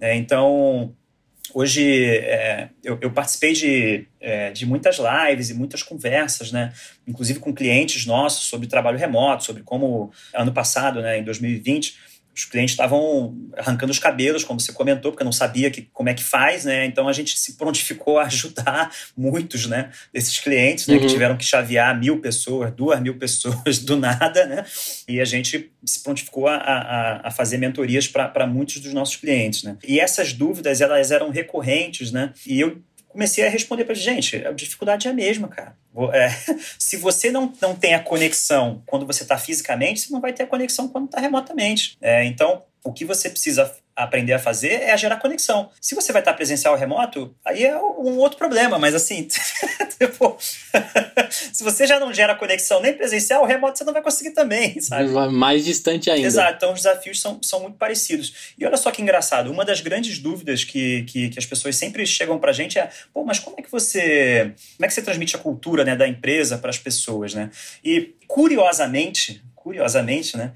É, então, hoje é, eu, eu, participei de, é, de muitas lives e muitas conversas, né? Inclusive com clientes nossos sobre trabalho remoto, sobre como ano passado, né, em 2020 os clientes estavam arrancando os cabelos, como você comentou, porque não sabia que, como é que faz, né? Então a gente se prontificou a ajudar muitos, né, desses clientes, né, uhum. que tiveram que chavear mil pessoas, duas mil pessoas do nada, né? E a gente se prontificou a, a, a fazer mentorias para muitos dos nossos clientes, né? E essas dúvidas, elas eram recorrentes, né? E eu comecei a responder para gente, a dificuldade é a mesma, cara. É, se você não, não tem a conexão quando você está fisicamente, você não vai ter a conexão quando está remotamente. É, então, o que você precisa aprender a fazer é a gerar conexão. Se você vai estar presencial ou remoto, aí é um outro problema, mas assim, Pô, se você já não gera conexão nem presencial, remoto você não vai conseguir também, sabe? Mais distante ainda. Exato, então os desafios são, são muito parecidos. E olha só que engraçado, uma das grandes dúvidas que, que, que as pessoas sempre chegam pra gente é, pô, mas como é que você, como é que você transmite a cultura né, da empresa para as pessoas, né? E curiosamente, curiosamente, né,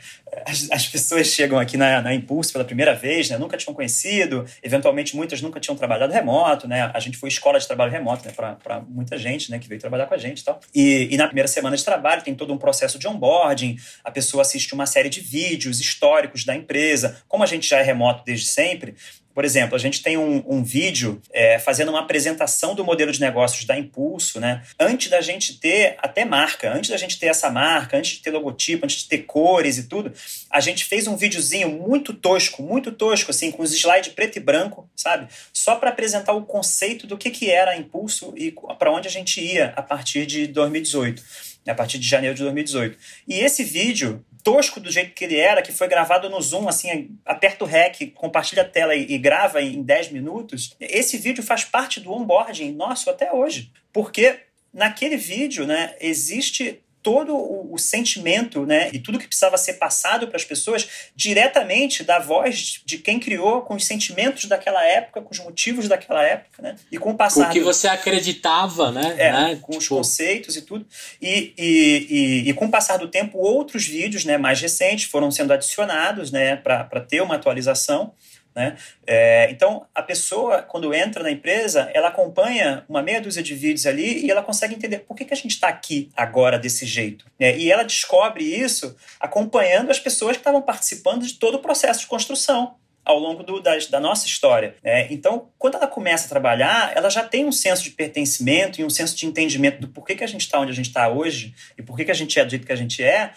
as, as pessoas chegam aqui na, na, Impulso pela primeira vez, né, nunca tinham conhecido, eventualmente muitas nunca tinham trabalhado remoto, né, a gente foi escola de trabalho remoto né, para muita gente né, que veio trabalhar com a gente e tal. E, e na primeira semana de trabalho tem todo um processo de onboarding, a pessoa assiste uma série de vídeos históricos da empresa, como a gente já é remoto desde sempre, por exemplo, a gente tem um, um vídeo é, fazendo uma apresentação do modelo de negócios da Impulso, né? Antes da gente ter até marca, antes da gente ter essa marca, antes de ter logotipo, antes de ter cores e tudo, a gente fez um videozinho muito tosco, muito tosco, assim, com os slides preto e branco, sabe? Só para apresentar o conceito do que, que era a Impulso e para onde a gente ia a partir de 2018 a partir de janeiro de 2018. E esse vídeo tosco do jeito que ele era, que foi gravado no Zoom, assim, aperta o REC, compartilha a tela e, e grava em 10 minutos, esse vídeo faz parte do onboarding nosso até hoje. Porque naquele vídeo, né, existe todo o, o, sentimento né, e tudo que precisava ser passado para as pessoas diretamente da voz de quem criou, com os sentimentos daquela época, com os motivos daquela época, né? E com o passado. Com o que você acreditava, né? É, né? Com tipo... os conceitos e tudo. E, e, e, e, com o passar do tempo, outros vídeos né, mais recentes foram sendo adicionados né, para ter uma atualização. Né? É, então, a pessoa, quando entra na empresa, ela acompanha uma meia dúzia de vídeos ali e ela consegue entender por que, que a gente está aqui agora desse jeito. Né? E ela descobre isso acompanhando as pessoas que estavam participando de todo o processo de construção ao longo do, da, da, nossa história. Né? Então, quando ela começa a trabalhar, ela já tem um senso de pertencimento e um senso de entendimento do porquê que a gente está onde a gente está hoje e por que a gente é do jeito que a gente é,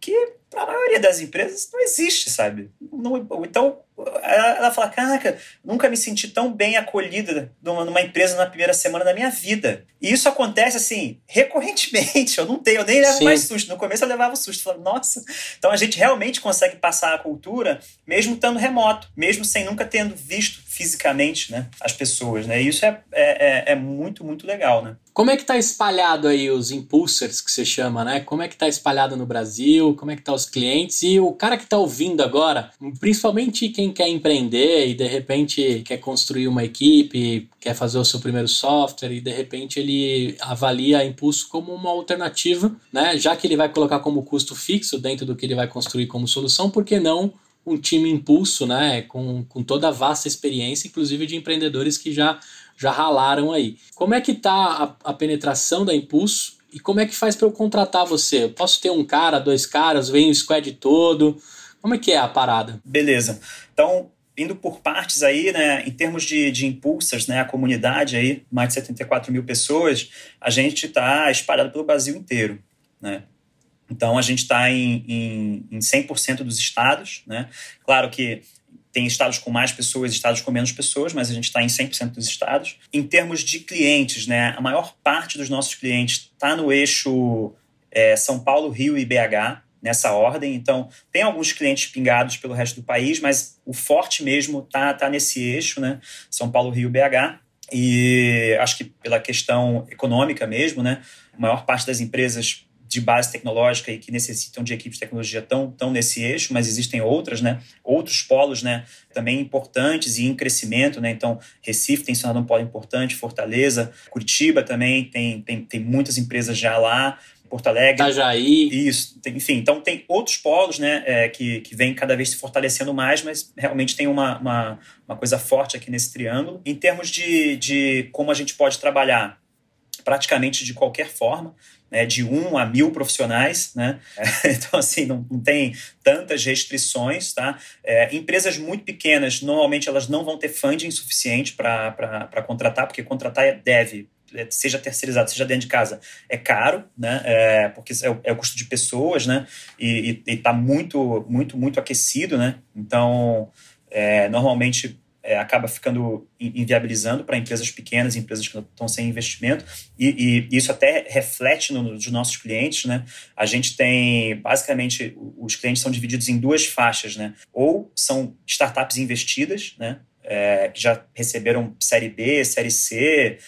que para a maioria das empresas não existe, sabe? Não, então, ela, ela fala: Caraca, nunca me senti tão bem acolhida numa, numa, empresa na primeira semana da minha vida. E isso acontece assim, recorrentemente. Eu não tenho, eu nem levo Sim. mais susto. No começo eu levava susto. Falava, nossa. Então a gente realmente consegue passar a cultura, mesmo estando remoto, mesmo sem nunca tendo visto fisicamente né, as pessoas. Né? E isso é, é, é, é muito, muito legal. Né? Como é que tá espalhado aí os impulsers que você chama, né? Como é que tá espalhado no Brasil? Como é que tá os clientes? E o cara que tá ouvindo agora, principalmente quem quer empreender e de repente quer construir uma equipe, quer fazer o seu primeiro software e de repente ele avalia a Impulso como uma alternativa, né? Já que ele vai colocar como custo fixo dentro do que ele vai construir como solução, por que não um time impulso, né, com, com toda a vasta experiência, inclusive de empreendedores que já, já ralaram aí. Como é que está a, a, penetração da Impulso e como é que faz para eu contratar você? Eu posso ter um cara, dois caras, vem o squad todo? Como é que é a parada? Beleza. Então, indo por partes aí, né, em termos de, de impulsers, né, a comunidade aí, mais de 74 mil pessoas, a gente está espalhado pelo Brasil inteiro, né? Então, a gente está em, em, em 100% dos estados. Né? Claro que tem estados com mais pessoas estados com menos pessoas, mas a gente está em 100% dos estados. Em termos de clientes, né, a maior parte dos nossos clientes está no eixo é, São Paulo, Rio e BH, nessa ordem. Então, tem alguns clientes pingados pelo resto do país, mas o forte mesmo está tá nesse eixo, né? São Paulo, Rio, BH. E acho que pela questão econômica mesmo, né? A maior parte das empresas de base tecnológica e que necessitam de equipes de tecnologia tão, tão nesse eixo, mas existem outras, né? Outros polos, né? Também importantes e em crescimento, né? Então, Recife tem se tornado um polo importante, Fortaleza, Curitiba também tem, tem, tem muitas empresas já lá, Porto Alegre. Itajaí. Isso, tem, enfim. Então, tem outros polos, né? É, que, que vêm cada vez se fortalecendo mais, mas realmente tem uma, uma, uma coisa forte aqui nesse triângulo. Em termos de, de como a gente pode trabalhar, praticamente de qualquer forma né, de um a mil profissionais, né? Então, assim, não, não tem tantas restrições, tá? É, empresas muito pequenas, normalmente elas não vão ter funding suficiente para contratar, porque contratar é deve, seja terceirizado, seja dentro de casa, é caro, né? É, porque é o, é o, custo de pessoas, né? E está muito, muito, muito aquecido, né? Então, é, normalmente é, acaba ficando inviabilizando para empresas pequenas, empresas que estão sem investimento, e, e isso até reflete no, nos nossos clientes, né? A gente tem, basicamente, os clientes são divididos em duas faixas, né? Ou são startups investidas, né? É, que já receberam série B, série C,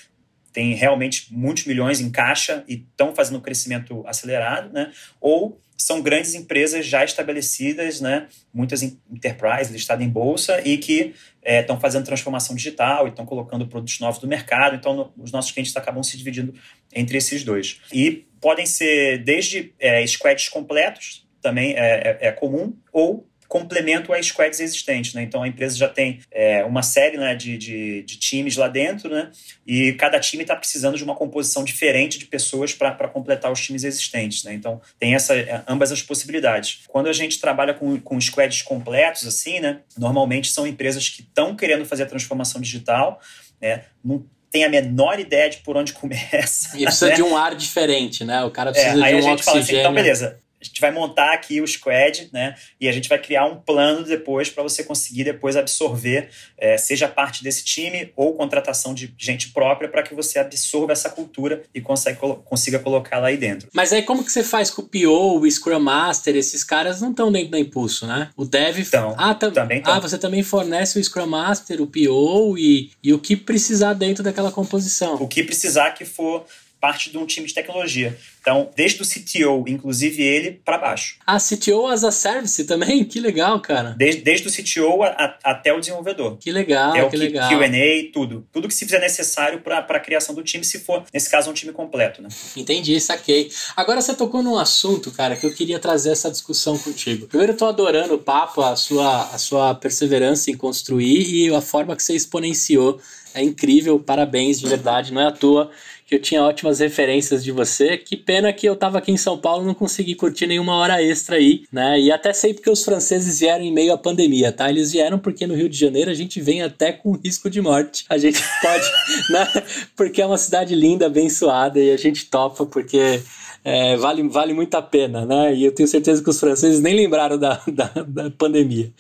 têm realmente muitos milhões em caixa e estão fazendo um crescimento acelerado, né? ou são grandes empresas já estabelecidas, né? muitas enterprises listadas em bolsa e que estão é, fazendo transformação digital e estão colocando produtos novos do mercado. Então, no, os nossos clientes acabam se dividindo entre esses dois. E podem ser desde é, squads completos, também é, é, é comum, ou complemento a squads existentes. Né? Então a empresa já tem é, uma série né, de, de, de, times lá dentro, né? e cada time está precisando de uma composição diferente de pessoas para completar os times existentes. Né? Então tem essa, é, ambas as possibilidades. Quando a gente trabalha com, com squads completos, assim, né, normalmente são empresas que estão querendo fazer a transformação digital, né, não tem a menor ideia de por onde começa. E precisa né? de um ar diferente, né? O cara precisa é, de um aí a gente oxigênio. fala assim, então beleza, a gente vai montar aqui o squad, né? E a gente vai criar um plano depois para você conseguir depois absorver, é, seja parte desse time ou contratação de gente própria para que você absorva essa cultura e consegue, consiga colocá-la aí dentro. Mas aí como que você faz com o PO, o Scrum Master, esses caras não estão dentro do Impulso, né? O Dev... Então, ah, tam... também tão. Ah, você também fornece o Scrum Master, o PO e, e o que precisar dentro daquela composição. O que precisar que for parte de um time de tecnologia. Então, desde o CTO, inclusive ele, para baixo. Ah, CTO as a service também? Que legal, cara. Desde, desde o CTO a, a, até o desenvolvedor. Que legal, é que legal. Q&A, tudo. Tudo que se fizer necessário para a criação do time, se for, nesse caso, um time completo. Né? Entendi, saquei. Agora você tocou num assunto, cara, que eu queria trazer essa discussão contigo. Primeiro, eu tô adorando o papo, a sua, a sua perseverança em construir e a forma que você exponenciou. É incrível, parabéns, de verdade. Não é à toa que eu tinha ótimas referências de você. Que pena que eu tava aqui em São Paulo e não consegui curtir nenhuma hora extra aí, né? E até sei porque os franceses vieram em meio à pandemia, tá? Eles vieram porque no Rio de Janeiro a gente vem até com risco de morte. A gente pode, né? Porque é uma cidade linda, abençoada e a gente topa porque é, vale, vale muito a pena, né? E eu tenho certeza que os franceses nem lembraram da, da, da pandemia.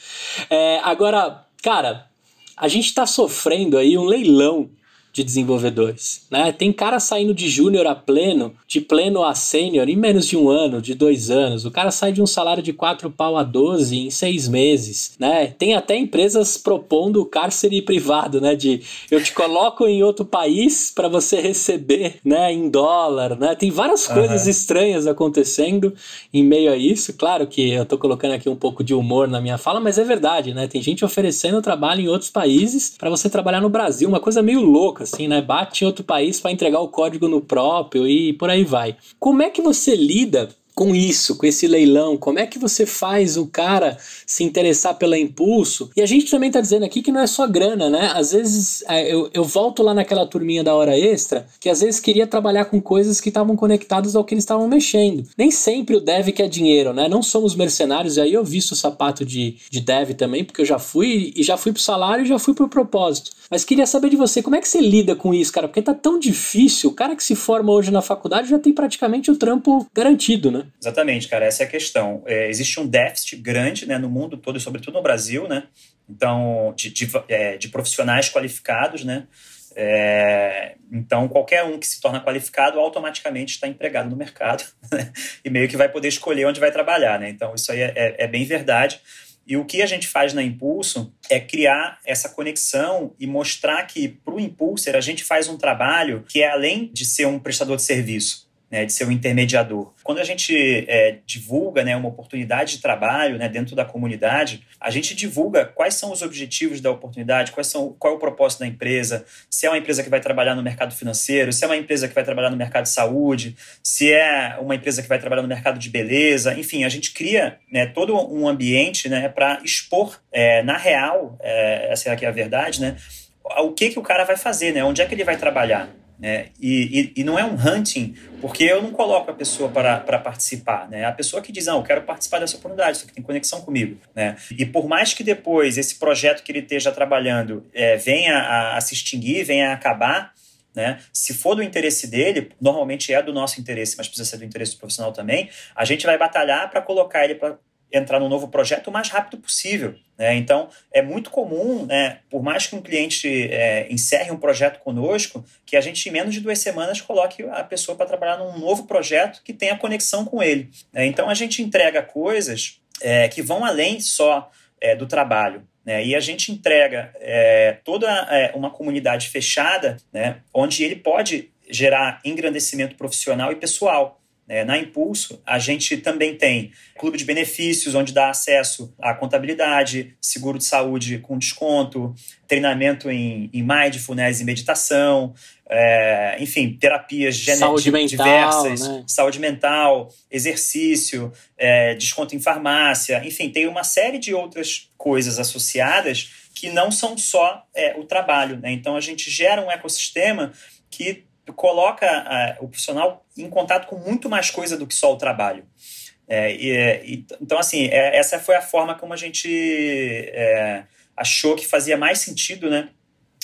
É, agora, cara, a gente está sofrendo aí um leilão de desenvolvedores. Né? Tem cara saindo de júnior a pleno, de pleno a sênior em menos de um ano, de dois anos. O cara sai de um salário de 4 pau a 12 em seis meses. Né? Tem até empresas propondo cárcere privado, né? De eu te coloco em outro país para você receber né, em dólar. Né? Tem várias coisas uhum. estranhas acontecendo em meio a isso. Claro que eu estou colocando aqui um pouco de humor na minha fala, mas é verdade, né? Tem gente oferecendo trabalho em outros países para você trabalhar no Brasil, uma coisa meio louca assim, né? Bate em outro país para entregar o código no próprio e por aí vai. Como é que você lida com isso, com esse leilão? Como é que você faz o cara se interessar pela impulso? E a gente também está dizendo aqui que não é só grana, né? Às vezes é, eu, eu volto lá naquela turminha da hora extra que às vezes queria trabalhar com coisas que estavam conectadas ao que eles estavam mexendo. Nem sempre o dev quer dinheiro, né? Não somos mercenários, e aí eu visto o sapato de, de dev também, porque eu já fui e já fui pro salário e já fui pro propósito. Mas queria saber de você, como é que você lida com isso, cara? Porque tá tão difícil. O cara que se forma hoje na faculdade já tem praticamente o trampo garantido, né? Exatamente, cara. Essa é a questão. É, existe um déficit grande né, no mundo todo, e sobretudo no Brasil, né? Então, de, de, é, de profissionais qualificados, né? É, então, qualquer um que se torna qualificado automaticamente está empregado no mercado né? e meio que vai poder escolher onde vai trabalhar. Né? Então, isso aí é, é, é bem verdade. E o que a gente faz na Impulso é criar essa conexão e mostrar que para o Impulser a gente faz um trabalho que é além de ser um prestador de serviço né, de ser um intermediador. Quando a gente é, divulga né, uma oportunidade de trabalho né, dentro da comunidade, a gente divulga quais são os objetivos da oportunidade, quais são, qual é o propósito da empresa, se é uma empresa que vai trabalhar no mercado financeiro, se é uma empresa que vai trabalhar no mercado de saúde, se é uma empresa que vai trabalhar no mercado de beleza, enfim, a gente cria né, todo um ambiente né, para expor é, na real, é, essa é a verdade, né, o que, que o cara vai fazer, né, onde é que ele vai trabalhar. Né? E, e, e, não é um hunting, porque eu não coloco a pessoa para, para participar. Né? A pessoa que diz, não, eu quero participar dessa oportunidade, isso aqui tem conexão comigo. Né? E por mais que depois esse projeto que ele esteja trabalhando é, venha a, a se extinguir, venha a acabar, né? Se for do interesse dele, normalmente é do nosso interesse, mas precisa ser do interesse do profissional também, a gente vai batalhar para colocar ele para entrar no novo projeto o mais rápido possível. Né? Então, é muito comum, né, por mais que um cliente é, encerre um projeto conosco, que a gente, em menos de duas semanas, coloque a pessoa para trabalhar num novo projeto que tenha conexão com ele. Né? Então, a gente entrega coisas é, que vão além só é, do trabalho. Né? E a gente entrega é, toda é, uma comunidade fechada, né? onde ele pode gerar engrandecimento profissional e pessoal. É, na Impulso, a gente também tem clube de benefícios, onde dá acesso à contabilidade, seguro de saúde com desconto, treinamento em, em mindfulness e meditação, é, enfim, terapias saúde mental, diversas, né? saúde mental, exercício, é, desconto em farmácia, enfim, tem uma série de outras coisas associadas que não são só é, o trabalho. Né? Então, a gente gera um ecossistema que coloca uh, o profissional em contato com muito mais coisa do que só o trabalho. É, e, e, então, assim, é, essa foi a forma como a gente é, achou que fazia mais sentido né,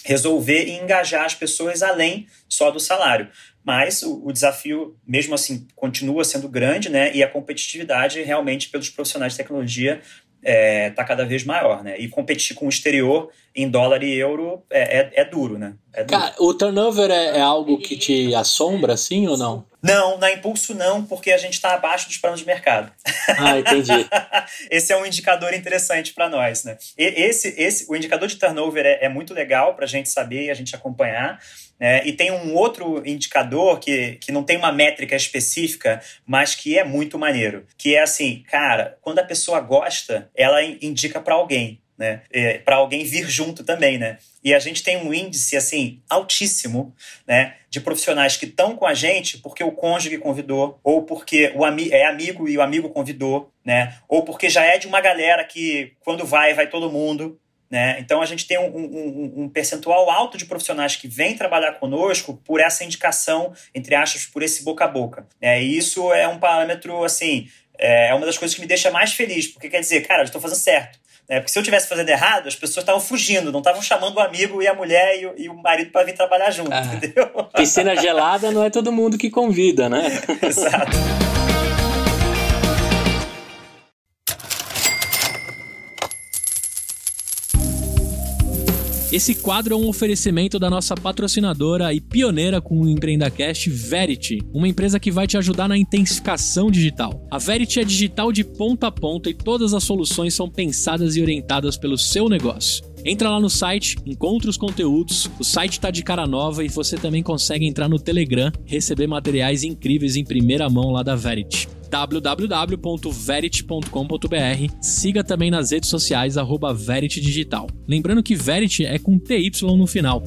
resolver e engajar as pessoas além só do salário. Mas o, o, desafio, mesmo assim, continua sendo grande, né? E a competitividade realmente pelos profissionais de tecnologia está é, tá cada vez maior, né? E competir com o exterior em dólar e euro é, é, é duro, né? É duro. Cara, o turnover é, é, algo que te assombra, assim, ou não? Não, na Impulso não, porque a gente está abaixo dos planos de mercado. Ah, entendi. esse é um indicador interessante para nós, né? E, esse, esse, o indicador de turnover é, é muito legal para a gente saber e a gente acompanhar, é, e tem um outro indicador que, que não tem uma métrica específica, mas que é muito maneiro. Que é assim, cara, quando a pessoa gosta, ela indica para alguém. Né? É, para alguém vir junto também, né? E a gente tem um índice assim altíssimo, né, de profissionais que estão com a gente porque o cônjuge convidou, ou porque o ami é amigo e o amigo convidou, né? Ou porque já é de uma galera que quando vai vai todo mundo, né? Então a gente tem um, um, um, percentual alto de profissionais que vêm trabalhar conosco por essa indicação, entre aspas, por esse boca a boca. Né? E isso é um parâmetro, assim, é, é uma das coisas que me deixa mais feliz, porque quer dizer, cara, eu estou fazendo certo. Né? Porque se eu tivesse fazendo errado, as pessoas estavam fugindo, não estavam chamando o amigo e a mulher e o, e o marido para vir trabalhar junto, ah, entendeu? Piscina gelada não é todo mundo que convida, né? Exato. Esse quadro é um oferecimento da nossa patrocinadora e pioneira com o EmpreendaCast, Verity, uma empresa que vai te ajudar na intensificação digital. A Verity é digital de ponta a ponta e todas as soluções são pensadas e orientadas pelo seu negócio. Entra lá no site, encontra os conteúdos, o site está de cara nova e você também consegue entrar no Telegram, receber materiais incríveis em primeira mão lá da Verity www.verity.com.br. Siga também nas redes sociais arroba Verity Digital. Lembrando que Verity é com TY no final.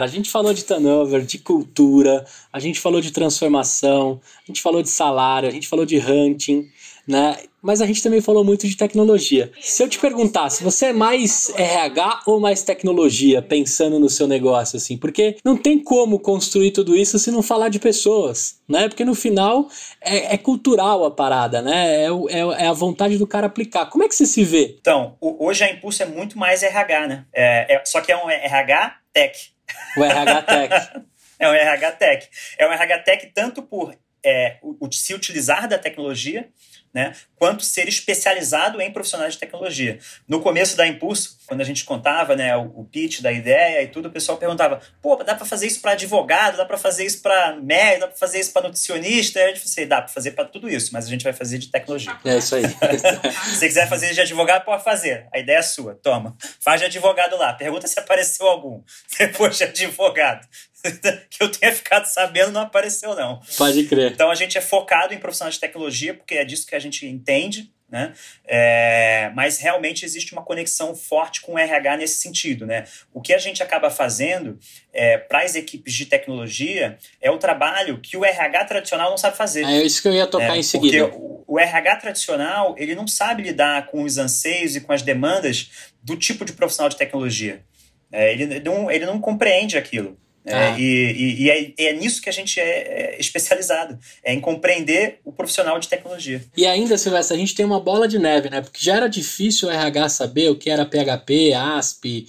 A gente falou de turnover, de cultura, a gente falou de transformação, a gente falou de salário, a gente falou de hunting né? Mas a gente também falou muito de tecnologia. Se eu te perguntar se você é mais RH ou mais tecnologia, pensando no seu negócio, assim, porque não tem como construir tudo isso se não falar de pessoas, né? Porque no final é, é cultural a parada, né? É, é, é, a vontade do cara aplicar. Como é que você se vê? Então, hoje a Impulso é muito mais RH, né? É, é, só que é um RH tech. O RH tech. é um RH tech. É um RH tech tanto por é, se utilizar da tecnologia, né, quanto ser especializado em profissionais de tecnologia. No começo da Impulso, quando a gente contava né, o, pitch da ideia e tudo, o pessoal perguntava: pô, dá para fazer isso para advogado, dá para fazer isso para médico, dá para fazer isso para nutricionista? E a gente falou dá para fazer para tudo isso, mas a gente vai fazer de tecnologia. É isso aí. se você quiser fazer de advogado, pode fazer. A ideia é sua, toma. Faz de advogado lá. Pergunta se apareceu algum depois de advogado. que eu tenha ficado sabendo não apareceu, não. Pode crer. Então a gente é focado em profissionais de tecnologia, porque é disso que a gente entende, né? É, mas realmente existe uma conexão forte com o RH nesse sentido. Né? O que a gente acaba fazendo é, para as equipes de tecnologia é o trabalho que o RH tradicional não sabe fazer. É isso que eu ia tocar é, em seguida. Porque o, o RH tradicional ele não sabe lidar com os anseios e com as demandas do tipo de profissional de tecnologia. É, ele, não, ele não compreende aquilo. É, ah. e, e, e é, é, nisso que a gente é, é, especializado, é em compreender o profissional de tecnologia. E ainda, Silvestre, a gente tem uma bola de neve, né? Porque já era difícil o RH saber o que era PHP, ASP,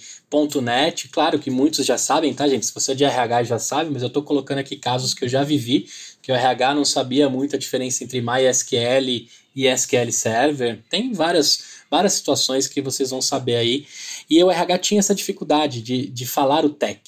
.NET. Claro que muitos já sabem, tá, gente? Se você é de RH já sabe, mas eu estou colocando aqui casos que eu já vivi, que o RH não sabia muito a diferença entre MySQL e SQL Server. Tem várias várias situações que vocês vão saber aí. E o RH tinha essa dificuldade de, de falar o tech.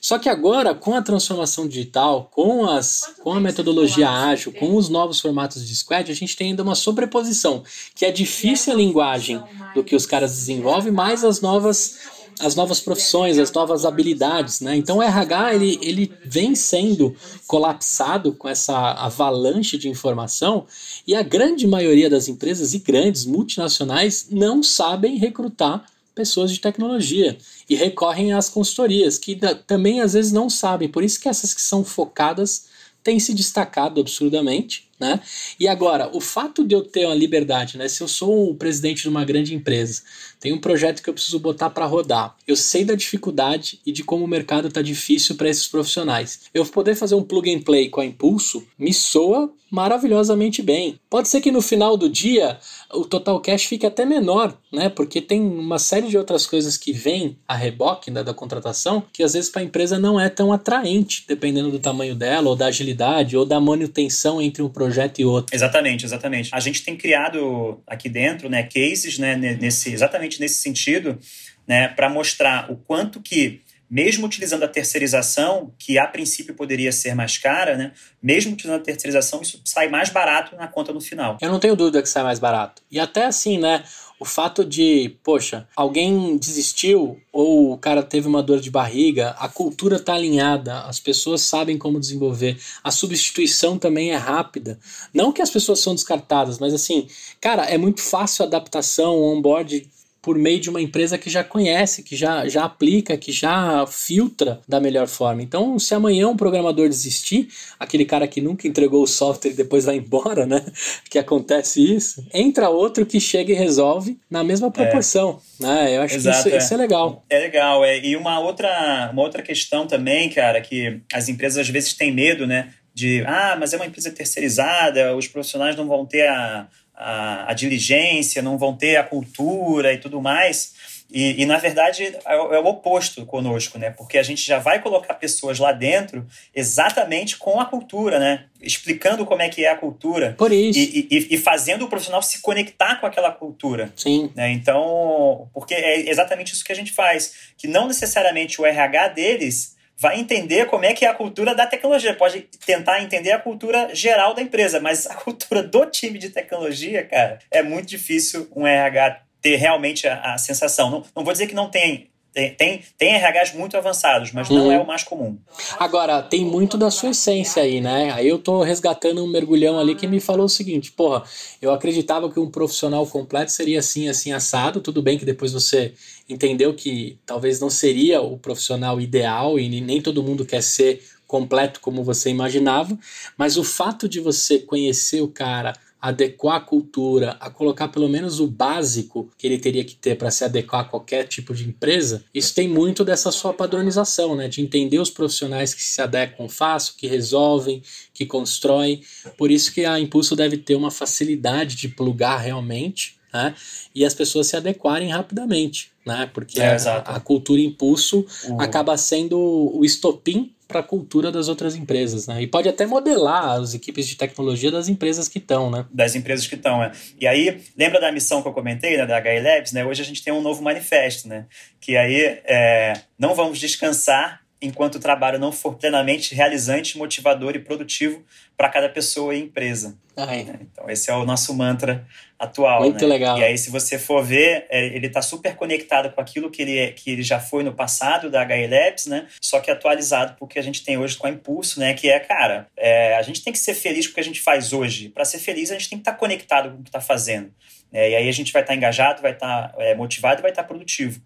Só que agora, com a transformação digital, com, as, com a metodologia ágil, com os novos formatos de squad, a gente tem ainda uma sobreposição, que é difícil a linguagem do que os caras desenvolvem, mais as novas as novas profissões, as novas habilidades, né? Então o RH ele, ele vem sendo colapsado com essa avalanche de informação e a grande maioria das empresas e grandes multinacionais não sabem recrutar pessoas de tecnologia e recorrem às consultorias que também às vezes não sabem. Por isso que essas que são focadas têm se destacado absurdamente né? E agora, o fato de eu ter uma liberdade, né? Se eu sou o presidente de uma grande empresa, tem um projeto que eu preciso botar para rodar. Eu sei da dificuldade e de como o mercado está difícil para esses profissionais. Eu poder fazer um plug and play com a Impulso me soa maravilhosamente bem. Pode ser que no final do dia o total cash fique até menor, né? Porque tem uma série de outras coisas que vêm a reboque né, da contratação que às vezes para a empresa não é tão atraente, dependendo do tamanho dela, ou da agilidade, ou da manutenção entre um projeto e outro. Exatamente, exatamente. A gente tem criado aqui dentro, né, cases, né, nesse, exatamente nesse sentido, né, para mostrar o quanto que mesmo utilizando a terceirização, que a princípio poderia ser mais cara, né? Mesmo utilizando a terceirização, isso sai mais barato na conta no final. Eu não tenho dúvida que sai mais barato. E até assim, né? O fato de, poxa, alguém desistiu ou o cara teve uma dor de barriga, a cultura tá alinhada, as pessoas sabem como desenvolver, a substituição também é rápida. Não que as pessoas são descartadas, mas assim, cara, é muito fácil a adaptação, o onboard por meio de uma empresa que já conhece, que já, já aplica, que já filtra da melhor forma. Então, se amanhã um programador desistir, aquele cara que nunca entregou o software e depois vai embora, né? Que acontece isso, entra outro que chega e resolve na mesma proporção. É. Né? Eu acho Exato, que isso é. isso é. legal. É legal. É. E uma outra, uma outra questão também, cara, que as empresas às vezes têm medo, né? De, ah, mas é uma empresa terceirizada, os profissionais não vão ter a, a, a diligência, não vão ter a cultura e tudo mais. E, e, na verdade é, é, o oposto conosco, né? Porque a gente já vai colocar pessoas lá dentro exatamente com a cultura, né? Explicando como é que é a cultura. Por isso. E, e, e fazendo o profissional se conectar com aquela cultura. Sim. Né? Então, porque é exatamente isso que a gente faz. Que não necessariamente o RH deles vai entender como é que é a cultura da tecnologia. Pode tentar entender a cultura geral da empresa, mas a cultura do time de tecnologia, cara, é muito difícil um RH ter realmente a, a sensação. Não, não vou dizer que não tem tem, tem, tem RHs muito avançados, mas não uhum. é o mais comum. Agora, tem muito da sua essência aí, né? Aí eu tô resgatando um mergulhão ali que me falou o seguinte: porra, eu acreditava que um profissional completo seria assim, assim, assado. Tudo bem que depois você entendeu que talvez não seria o profissional ideal e nem todo mundo quer ser completo como você imaginava, mas o fato de você conhecer o cara adequar a cultura, a colocar pelo menos o básico que ele teria que ter para se adequar a qualquer tipo de empresa, isso tem muito dessa sua padronização, né? De entender os profissionais que se adequam fácil, que resolvem, que constroem. Por isso que a Impulso deve ter uma facilidade de plugar realmente, né? E as pessoas se adequarem rapidamente, né? Porque é, a, a, cultura Impulso uhum. acaba sendo o estopim para a cultura das outras empresas, né? E pode até modelar as equipes de tecnologia das empresas que estão, né? Das empresas que estão, é. E aí, lembra da missão que eu comentei, né, da HI Labs, né? Hoje a gente tem um novo manifesto, né? Que aí é, não vamos descansar enquanto o trabalho não for plenamente realizante, motivador e produtivo para cada pessoa e empresa. Né? Então, esse é o nosso mantra atual. Muito né? legal. E aí, se você for ver, é, ele está super conectado com aquilo que ele, é, que ele já foi no passado da HE Labs, né? Só que atualizado porque a gente tem hoje com a Impulso, né? Que é, cara, é, a gente tem que ser feliz com o que a gente faz hoje. Para ser feliz, a gente tem que estar tá conectado com o que está fazendo. É, e aí a gente vai estar tá engajado, vai estar tá, é, motivado e vai estar tá produtivo.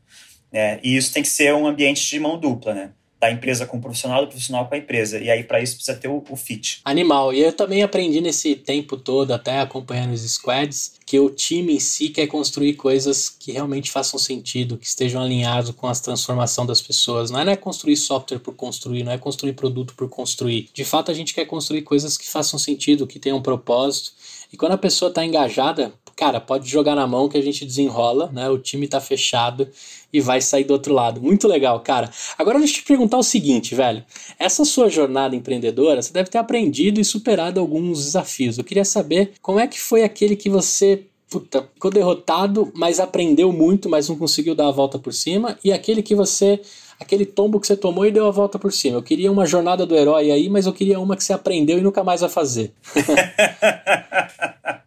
Né? E isso tem que ser um ambiente de mão dupla, né? Da empresa com o profissional, do profissional com a empresa. E aí, para isso, precisa ter o, o, fit. Animal. E eu também aprendi nesse tempo todo, até acompanhando os squads, que o time em si quer construir coisas que realmente façam sentido, que estejam alinhados com a transformação das pessoas. Não é, não é construir software por construir, não é construir produto por construir. De fato, a gente quer construir coisas que façam sentido, que tenham um propósito. E quando a pessoa está engajada, cara, pode jogar na mão que a gente desenrola, né? O time tá fechado e vai sair do outro lado. Muito legal, cara. Agora deixa eu te perguntar o seguinte, velho. Essa sua jornada empreendedora, você deve ter aprendido e superado alguns desafios. Eu queria saber como é que foi aquele que você puta, ficou derrotado, mas aprendeu muito, mas não conseguiu dar a volta por cima, e aquele que você aquele tombo que você tomou e deu a volta por cima. Eu queria uma jornada do herói aí, mas eu queria uma que você aprendeu e nunca mais vai fazer.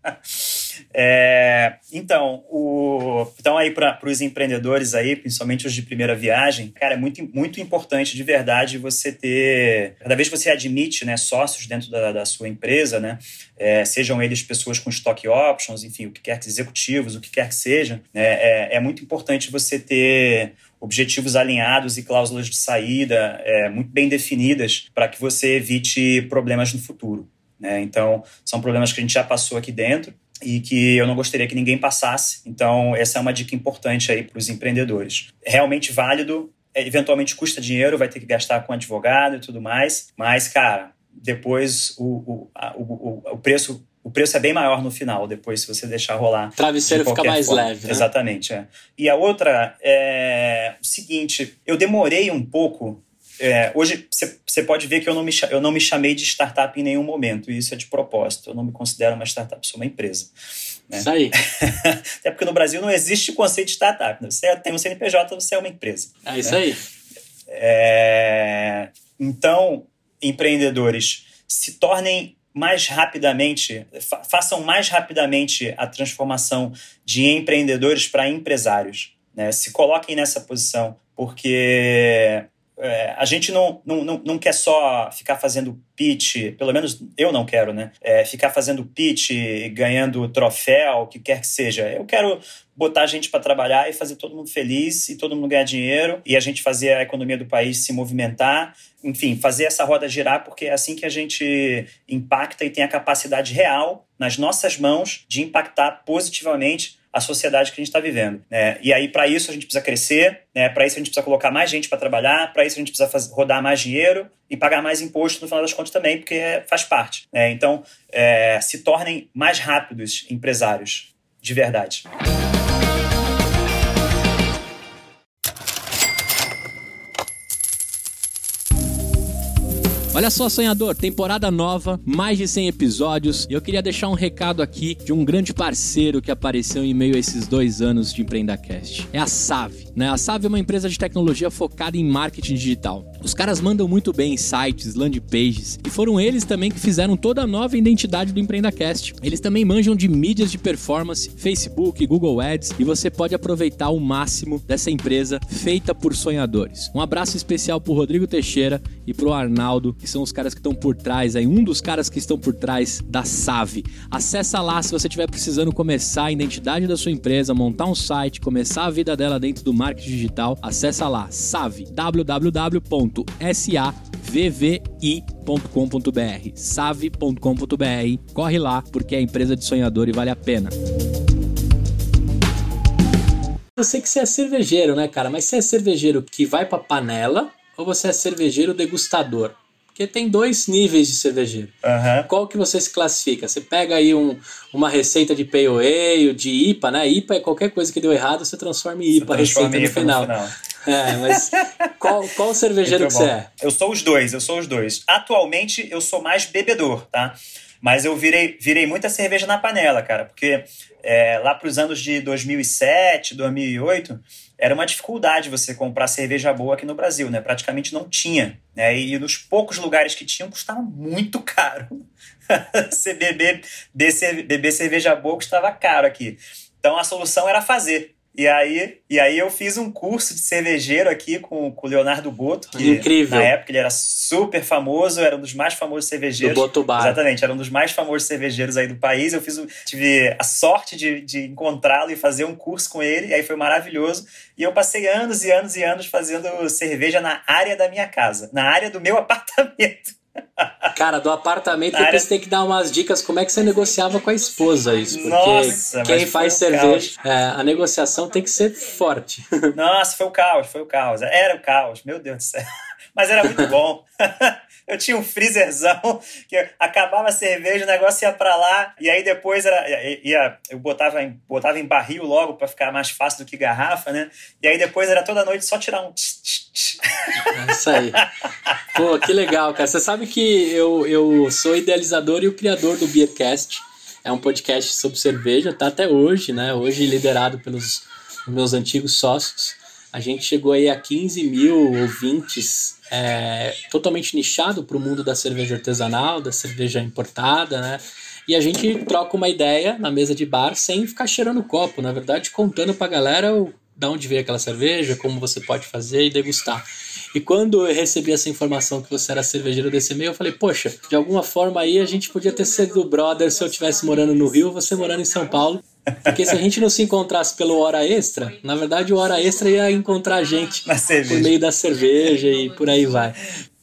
É, então, o, então aí para os empreendedores aí, principalmente os de primeira viagem, cara, é muito, muito importante de verdade você ter, cada vez que você admite né, sócios dentro da, da sua empresa, né, é, sejam eles pessoas com stock options, enfim, o que quer que executivos, o que quer que seja, né, é, é muito importante você ter objetivos alinhados e cláusulas de saída é, muito bem definidas para que você evite problemas no futuro. Né? Então, são problemas que a gente já passou aqui dentro e que eu não gostaria que ninguém passasse. Então, essa é uma dica importante aí para os empreendedores. Realmente válido, é, eventualmente custa dinheiro, vai ter que gastar com advogado e tudo mais, mas, cara, depois o, o, o, o preço o preço é bem maior no final, depois, se você deixar rolar. Travesseiro fica mais forma. leve. Né? Exatamente. É. E a outra é o seguinte: eu demorei um pouco é, hoje você pode ver que eu não, me, eu não me chamei de startup em nenhum momento, e isso é de propósito. Eu não me considero uma startup, sou uma empresa. Né? Isso aí. Até porque no Brasil não existe o conceito de startup. Né? Você tem um CNPJ, você é uma empresa. É isso né? aí. É, então, empreendedores, se tornem mais rapidamente, fa façam mais rapidamente a transformação de empreendedores para empresários. Né? Se coloquem nessa posição, porque é, a gente não, não, não, não, quer só ficar fazendo pitch, pelo menos eu não quero, né? É, ficar fazendo pitch, ganhando troféu, o que quer que seja. Eu quero botar a gente para trabalhar e fazer todo mundo feliz e todo mundo ganhar dinheiro e a gente fazer a economia do país se movimentar. Enfim, fazer essa roda girar, porque é assim que a gente impacta e tem a capacidade real nas nossas mãos de impactar positivamente a sociedade que a gente está vivendo. Né? E aí, para isso, a gente precisa crescer, né? para isso, a gente precisa colocar mais gente para trabalhar, para isso, a gente precisa fazer, rodar mais dinheiro e pagar mais imposto no final das contas também, porque faz parte. Né? Então, é, se tornem mais rápidos empresários, de verdade. Olha só, sonhador, temporada nova, mais de 100 episódios. E eu queria deixar um recado aqui de um grande parceiro que apareceu em meio a esses dois anos de EmpreendaCast. É a Save. Né? A Save é uma empresa de tecnologia focada em marketing digital. Os caras mandam muito bem em sites, landing pages, e foram eles também que fizeram toda a nova identidade do EmpreendaCast. Eles também manjam de mídias de performance, Facebook, Google Ads, e você pode aproveitar o máximo dessa empresa feita por sonhadores. Um abraço especial pro Rodrigo Teixeira e pro Arnaldo, que são os caras que estão por trás aí, um dos caras que estão por trás da Save. Acessa lá se você estiver precisando começar a identidade da sua empresa, montar um site, começar a vida dela dentro do marketing digital. Acessa lá, Save, www savvi.com.br, save.com.br. Corre lá porque é empresa de sonhador e vale a pena. Eu sei que você é cervejeiro, né, cara? Mas você é cervejeiro que vai pra panela ou você é cervejeiro degustador? Porque tem dois níveis de cervejeiro. Uhum. Qual que você se classifica? Você pega aí um, uma receita de Pale Ale, de IPA, né? IPA é qualquer coisa que deu errado, você transforma em IPA, transforma receita no final. no final. É, mas qual, qual cervejeiro que você é? Eu sou os dois, eu sou os dois. Atualmente eu sou mais bebedor, tá? Mas eu virei, virei muita cerveja na panela, cara, porque é, lá para os anos de 2007, 2008, era uma dificuldade você comprar cerveja boa aqui no Brasil, né? Praticamente não tinha, né? E nos poucos lugares que tinham custava muito caro. você beber, beber cerveja boa custava caro aqui. Então a solução era fazer. E aí, e aí eu fiz um curso de cervejeiro aqui com, com o Leonardo Boto. Que Incrível. Na época ele era super famoso, era um dos mais famosos cervejeiros. Do Boto Bar. Exatamente, era um dos mais famosos cervejeiros aí do país. Eu fiz, tive a sorte de, de encontrá-lo e fazer um curso com ele, e aí foi maravilhoso. E eu passei anos e anos e anos fazendo cerveja na área da minha casa, na área do meu apartamento. Cara, do apartamento depois área... você tem que dar umas dicas como é que você negociava com a esposa isso. Porque Nossa, quem faz cerveja, é, a negociação tem que ser forte. Nossa, foi o caos, foi o caos. Era o caos, meu Deus do céu. Mas era muito bom. eu tinha um freezerzão que acabava a cerveja, o negócio ia para lá e aí depois era, ia, eu botava em, botava em barril logo para ficar mais fácil do que garrafa, né? E aí depois era toda noite só tirar um. É isso aí. Pô, que legal, cara. Você sabe que eu, eu sou idealizador e o criador do Beercast. é um podcast sobre cerveja, tá até hoje, né? Hoje liderado pelos meus antigos sócios. A gente chegou aí a 15 mil ouvintes, é, totalmente nichado para o mundo da cerveja artesanal, da cerveja importada, né? E a gente troca uma ideia na mesa de bar sem ficar cheirando copo, na verdade, contando para a galera o, da onde veio aquela cerveja, como você pode fazer e degustar. E quando eu recebi essa informação que você era cervejeiro desse meio, eu falei, poxa, de alguma forma aí a gente podia ter sido brother se eu estivesse morando no Rio, você morando em São Paulo. Porque se a gente não se encontrasse pelo hora extra, na verdade o hora extra ia encontrar a gente por meio da cerveja e por aí vai.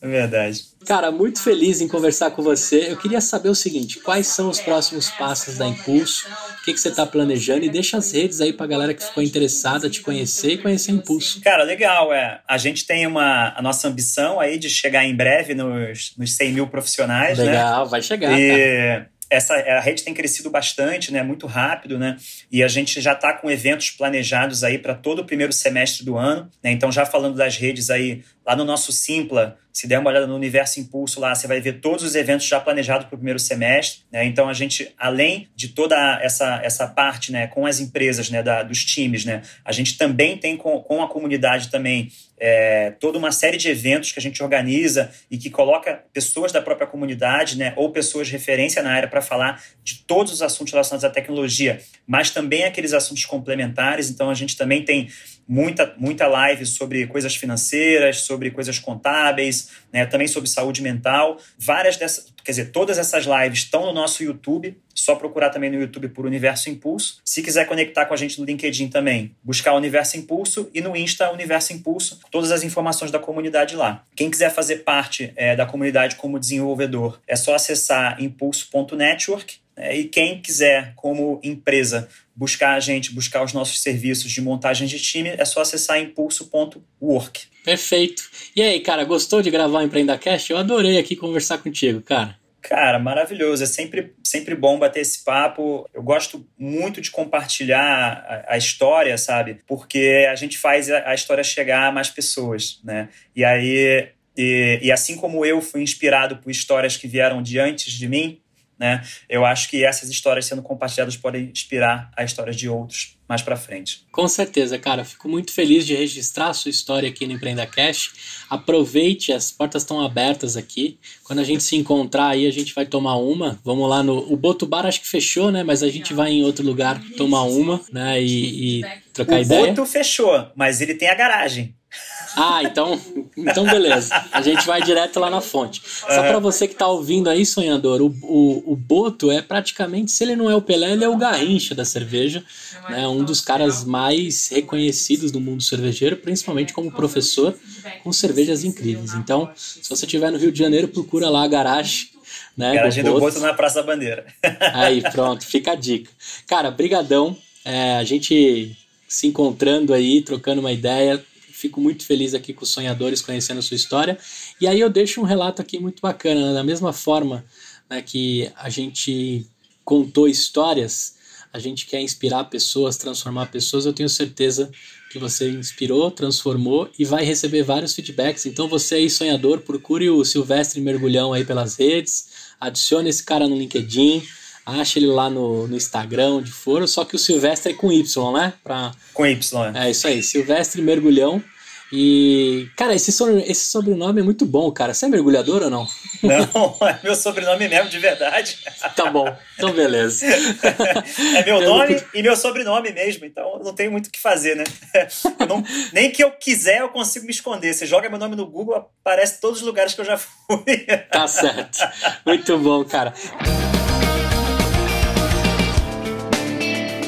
É verdade. Cara, muito feliz em conversar com você. Eu queria saber o seguinte: quais são os próximos passos da Impulso? O que, que você está planejando? E deixa as redes aí para a galera que ficou interessada te conhecer e conhecer a Impulso. Cara, legal. É. A gente tem uma, a nossa ambição aí de chegar em breve nos, nos 100 mil profissionais. Né? Legal, né? vai chegar. E... Cara essa a rede tem crescido bastante, né, muito rápido, né, e a gente já está com eventos planejados aí para todo o primeiro semestre do ano, né, então já falando das redes aí lá no nosso Simpla, se der uma olhada no Universo Impulso lá, você vai ver todos os eventos já planejados para o primeiro semestre. Né? Então, a gente, além de toda essa, essa parte né, com as empresas, né, da, dos times, né, a gente também tem com, com a comunidade também é, toda uma série de eventos que a gente organiza e que coloca pessoas da própria comunidade né, ou pessoas de referência na área para falar de todos os assuntos relacionados à tecnologia, mas também aqueles assuntos complementares. Então, a gente também tem muita, muita live sobre coisas financeiras, sobre coisas contábeis, né, também sobre saúde mental. Várias dessas, quer dizer, todas essas lives estão no nosso YouTube. Só procurar também no YouTube por Universo Impulso. Se quiser conectar com a gente no LinkedIn também, buscar Universo Impulso e no Insta Universo Impulso, todas as informações da comunidade lá. Quem quiser fazer parte é, da comunidade como desenvolvedor, é só acessar impulso.network. É, e quem quiser, como empresa, buscar a gente, buscar os nossos serviços de montagem de time, é só acessar impulso.work. Perfeito. E aí, cara, gostou de gravar o EmpreendaCast? Eu adorei aqui conversar contigo, cara. Cara, maravilhoso. É sempre, sempre bom bater esse papo. Eu gosto muito de compartilhar a, a história, sabe? Porque a gente faz a, a, história chegar a mais pessoas, né? E aí, e, e assim como eu fui inspirado por histórias que vieram de antes de mim, né? Eu acho que essas histórias sendo compartilhadas podem inspirar a história de outros mais para frente. Com certeza, cara. Fico muito feliz de registrar a sua história aqui no Empreenda Cash. Aproveite, as portas estão abertas aqui. Quando a gente se encontrar aí, a gente vai tomar uma. Vamos lá no. O Boto Bar acho que fechou, né? Mas a gente vai em outro lugar tomar uma, né? E, e trocar o ideia. O Boto fechou, mas ele tem a garagem. Ah, então, então beleza. A gente vai direto lá na fonte. Só para você que tá ouvindo aí, sonhador, o, o, o Boto é praticamente, se ele não é o Pelé, ele é o Garrincha da cerveja. Né? Um dos caras mais reconhecidos do mundo cervejeiro, principalmente como professor, com cervejas incríveis. Então, se você estiver no Rio de Janeiro, procura lá a garagem. Né, garagem do Boto na Praça da Bandeira. Aí, pronto, fica a dica. Cara, brigadão. É, a gente se encontrando aí, trocando uma ideia, Fico muito feliz aqui com os sonhadores conhecendo a sua história. E aí eu deixo um relato aqui muito bacana, né? da mesma forma né, que a gente contou histórias, a gente quer inspirar pessoas, transformar pessoas. Eu tenho certeza que você inspirou, transformou e vai receber vários feedbacks. Então você aí sonhador, procure o Silvestre Mergulhão aí pelas redes, adicione esse cara no LinkedIn Acha ele lá no, no Instagram, onde for, só que o Silvestre é com Y, né? Pra... Com Y, é. É isso aí, Silvestre Mergulhão. E, cara, esse, esse sobrenome é muito bom, cara. Você é mergulhador ou não? Não, é meu sobrenome mesmo, de verdade. Tá bom, então beleza. É meu nome não... e meu sobrenome mesmo, então não tenho muito o que fazer, né? Não, nem que eu quiser eu consigo me esconder. Você joga meu nome no Google, aparece todos os lugares que eu já fui. Tá certo. Muito bom, cara.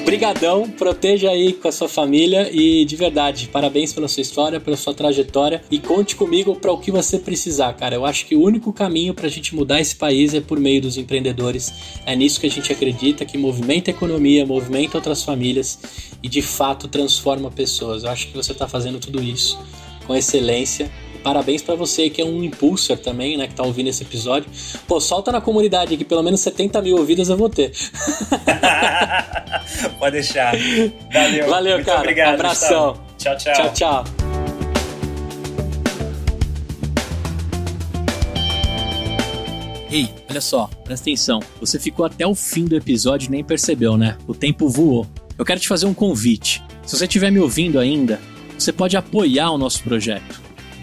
Brigadão, proteja aí com a sua família e de verdade, parabéns pela sua história, pela sua trajetória e conte comigo para o que você precisar, cara. Eu acho que o único caminho para a gente mudar esse país é por meio dos empreendedores. É nisso que a gente acredita, que movimenta a economia, movimenta outras famílias e de fato transforma pessoas. Eu acho que você está fazendo tudo isso com excelência parabéns para você que é um impulser também, né, que tá ouvindo esse episódio. Pô, solta na comunidade que pelo menos 70 mil ouvidas eu vou ter. Pode deixar. Valeu. Valeu, Muito cara. Obrigado. Abração. Tchau, tchau. Tchau, tchau. Hey, Olha só, presta atenção. Você ficou até o fim do episódio e nem percebeu, né? O tempo voou. Eu quero te fazer um convite. Se você estiver me ouvindo ainda, você pode apoiar o nosso projeto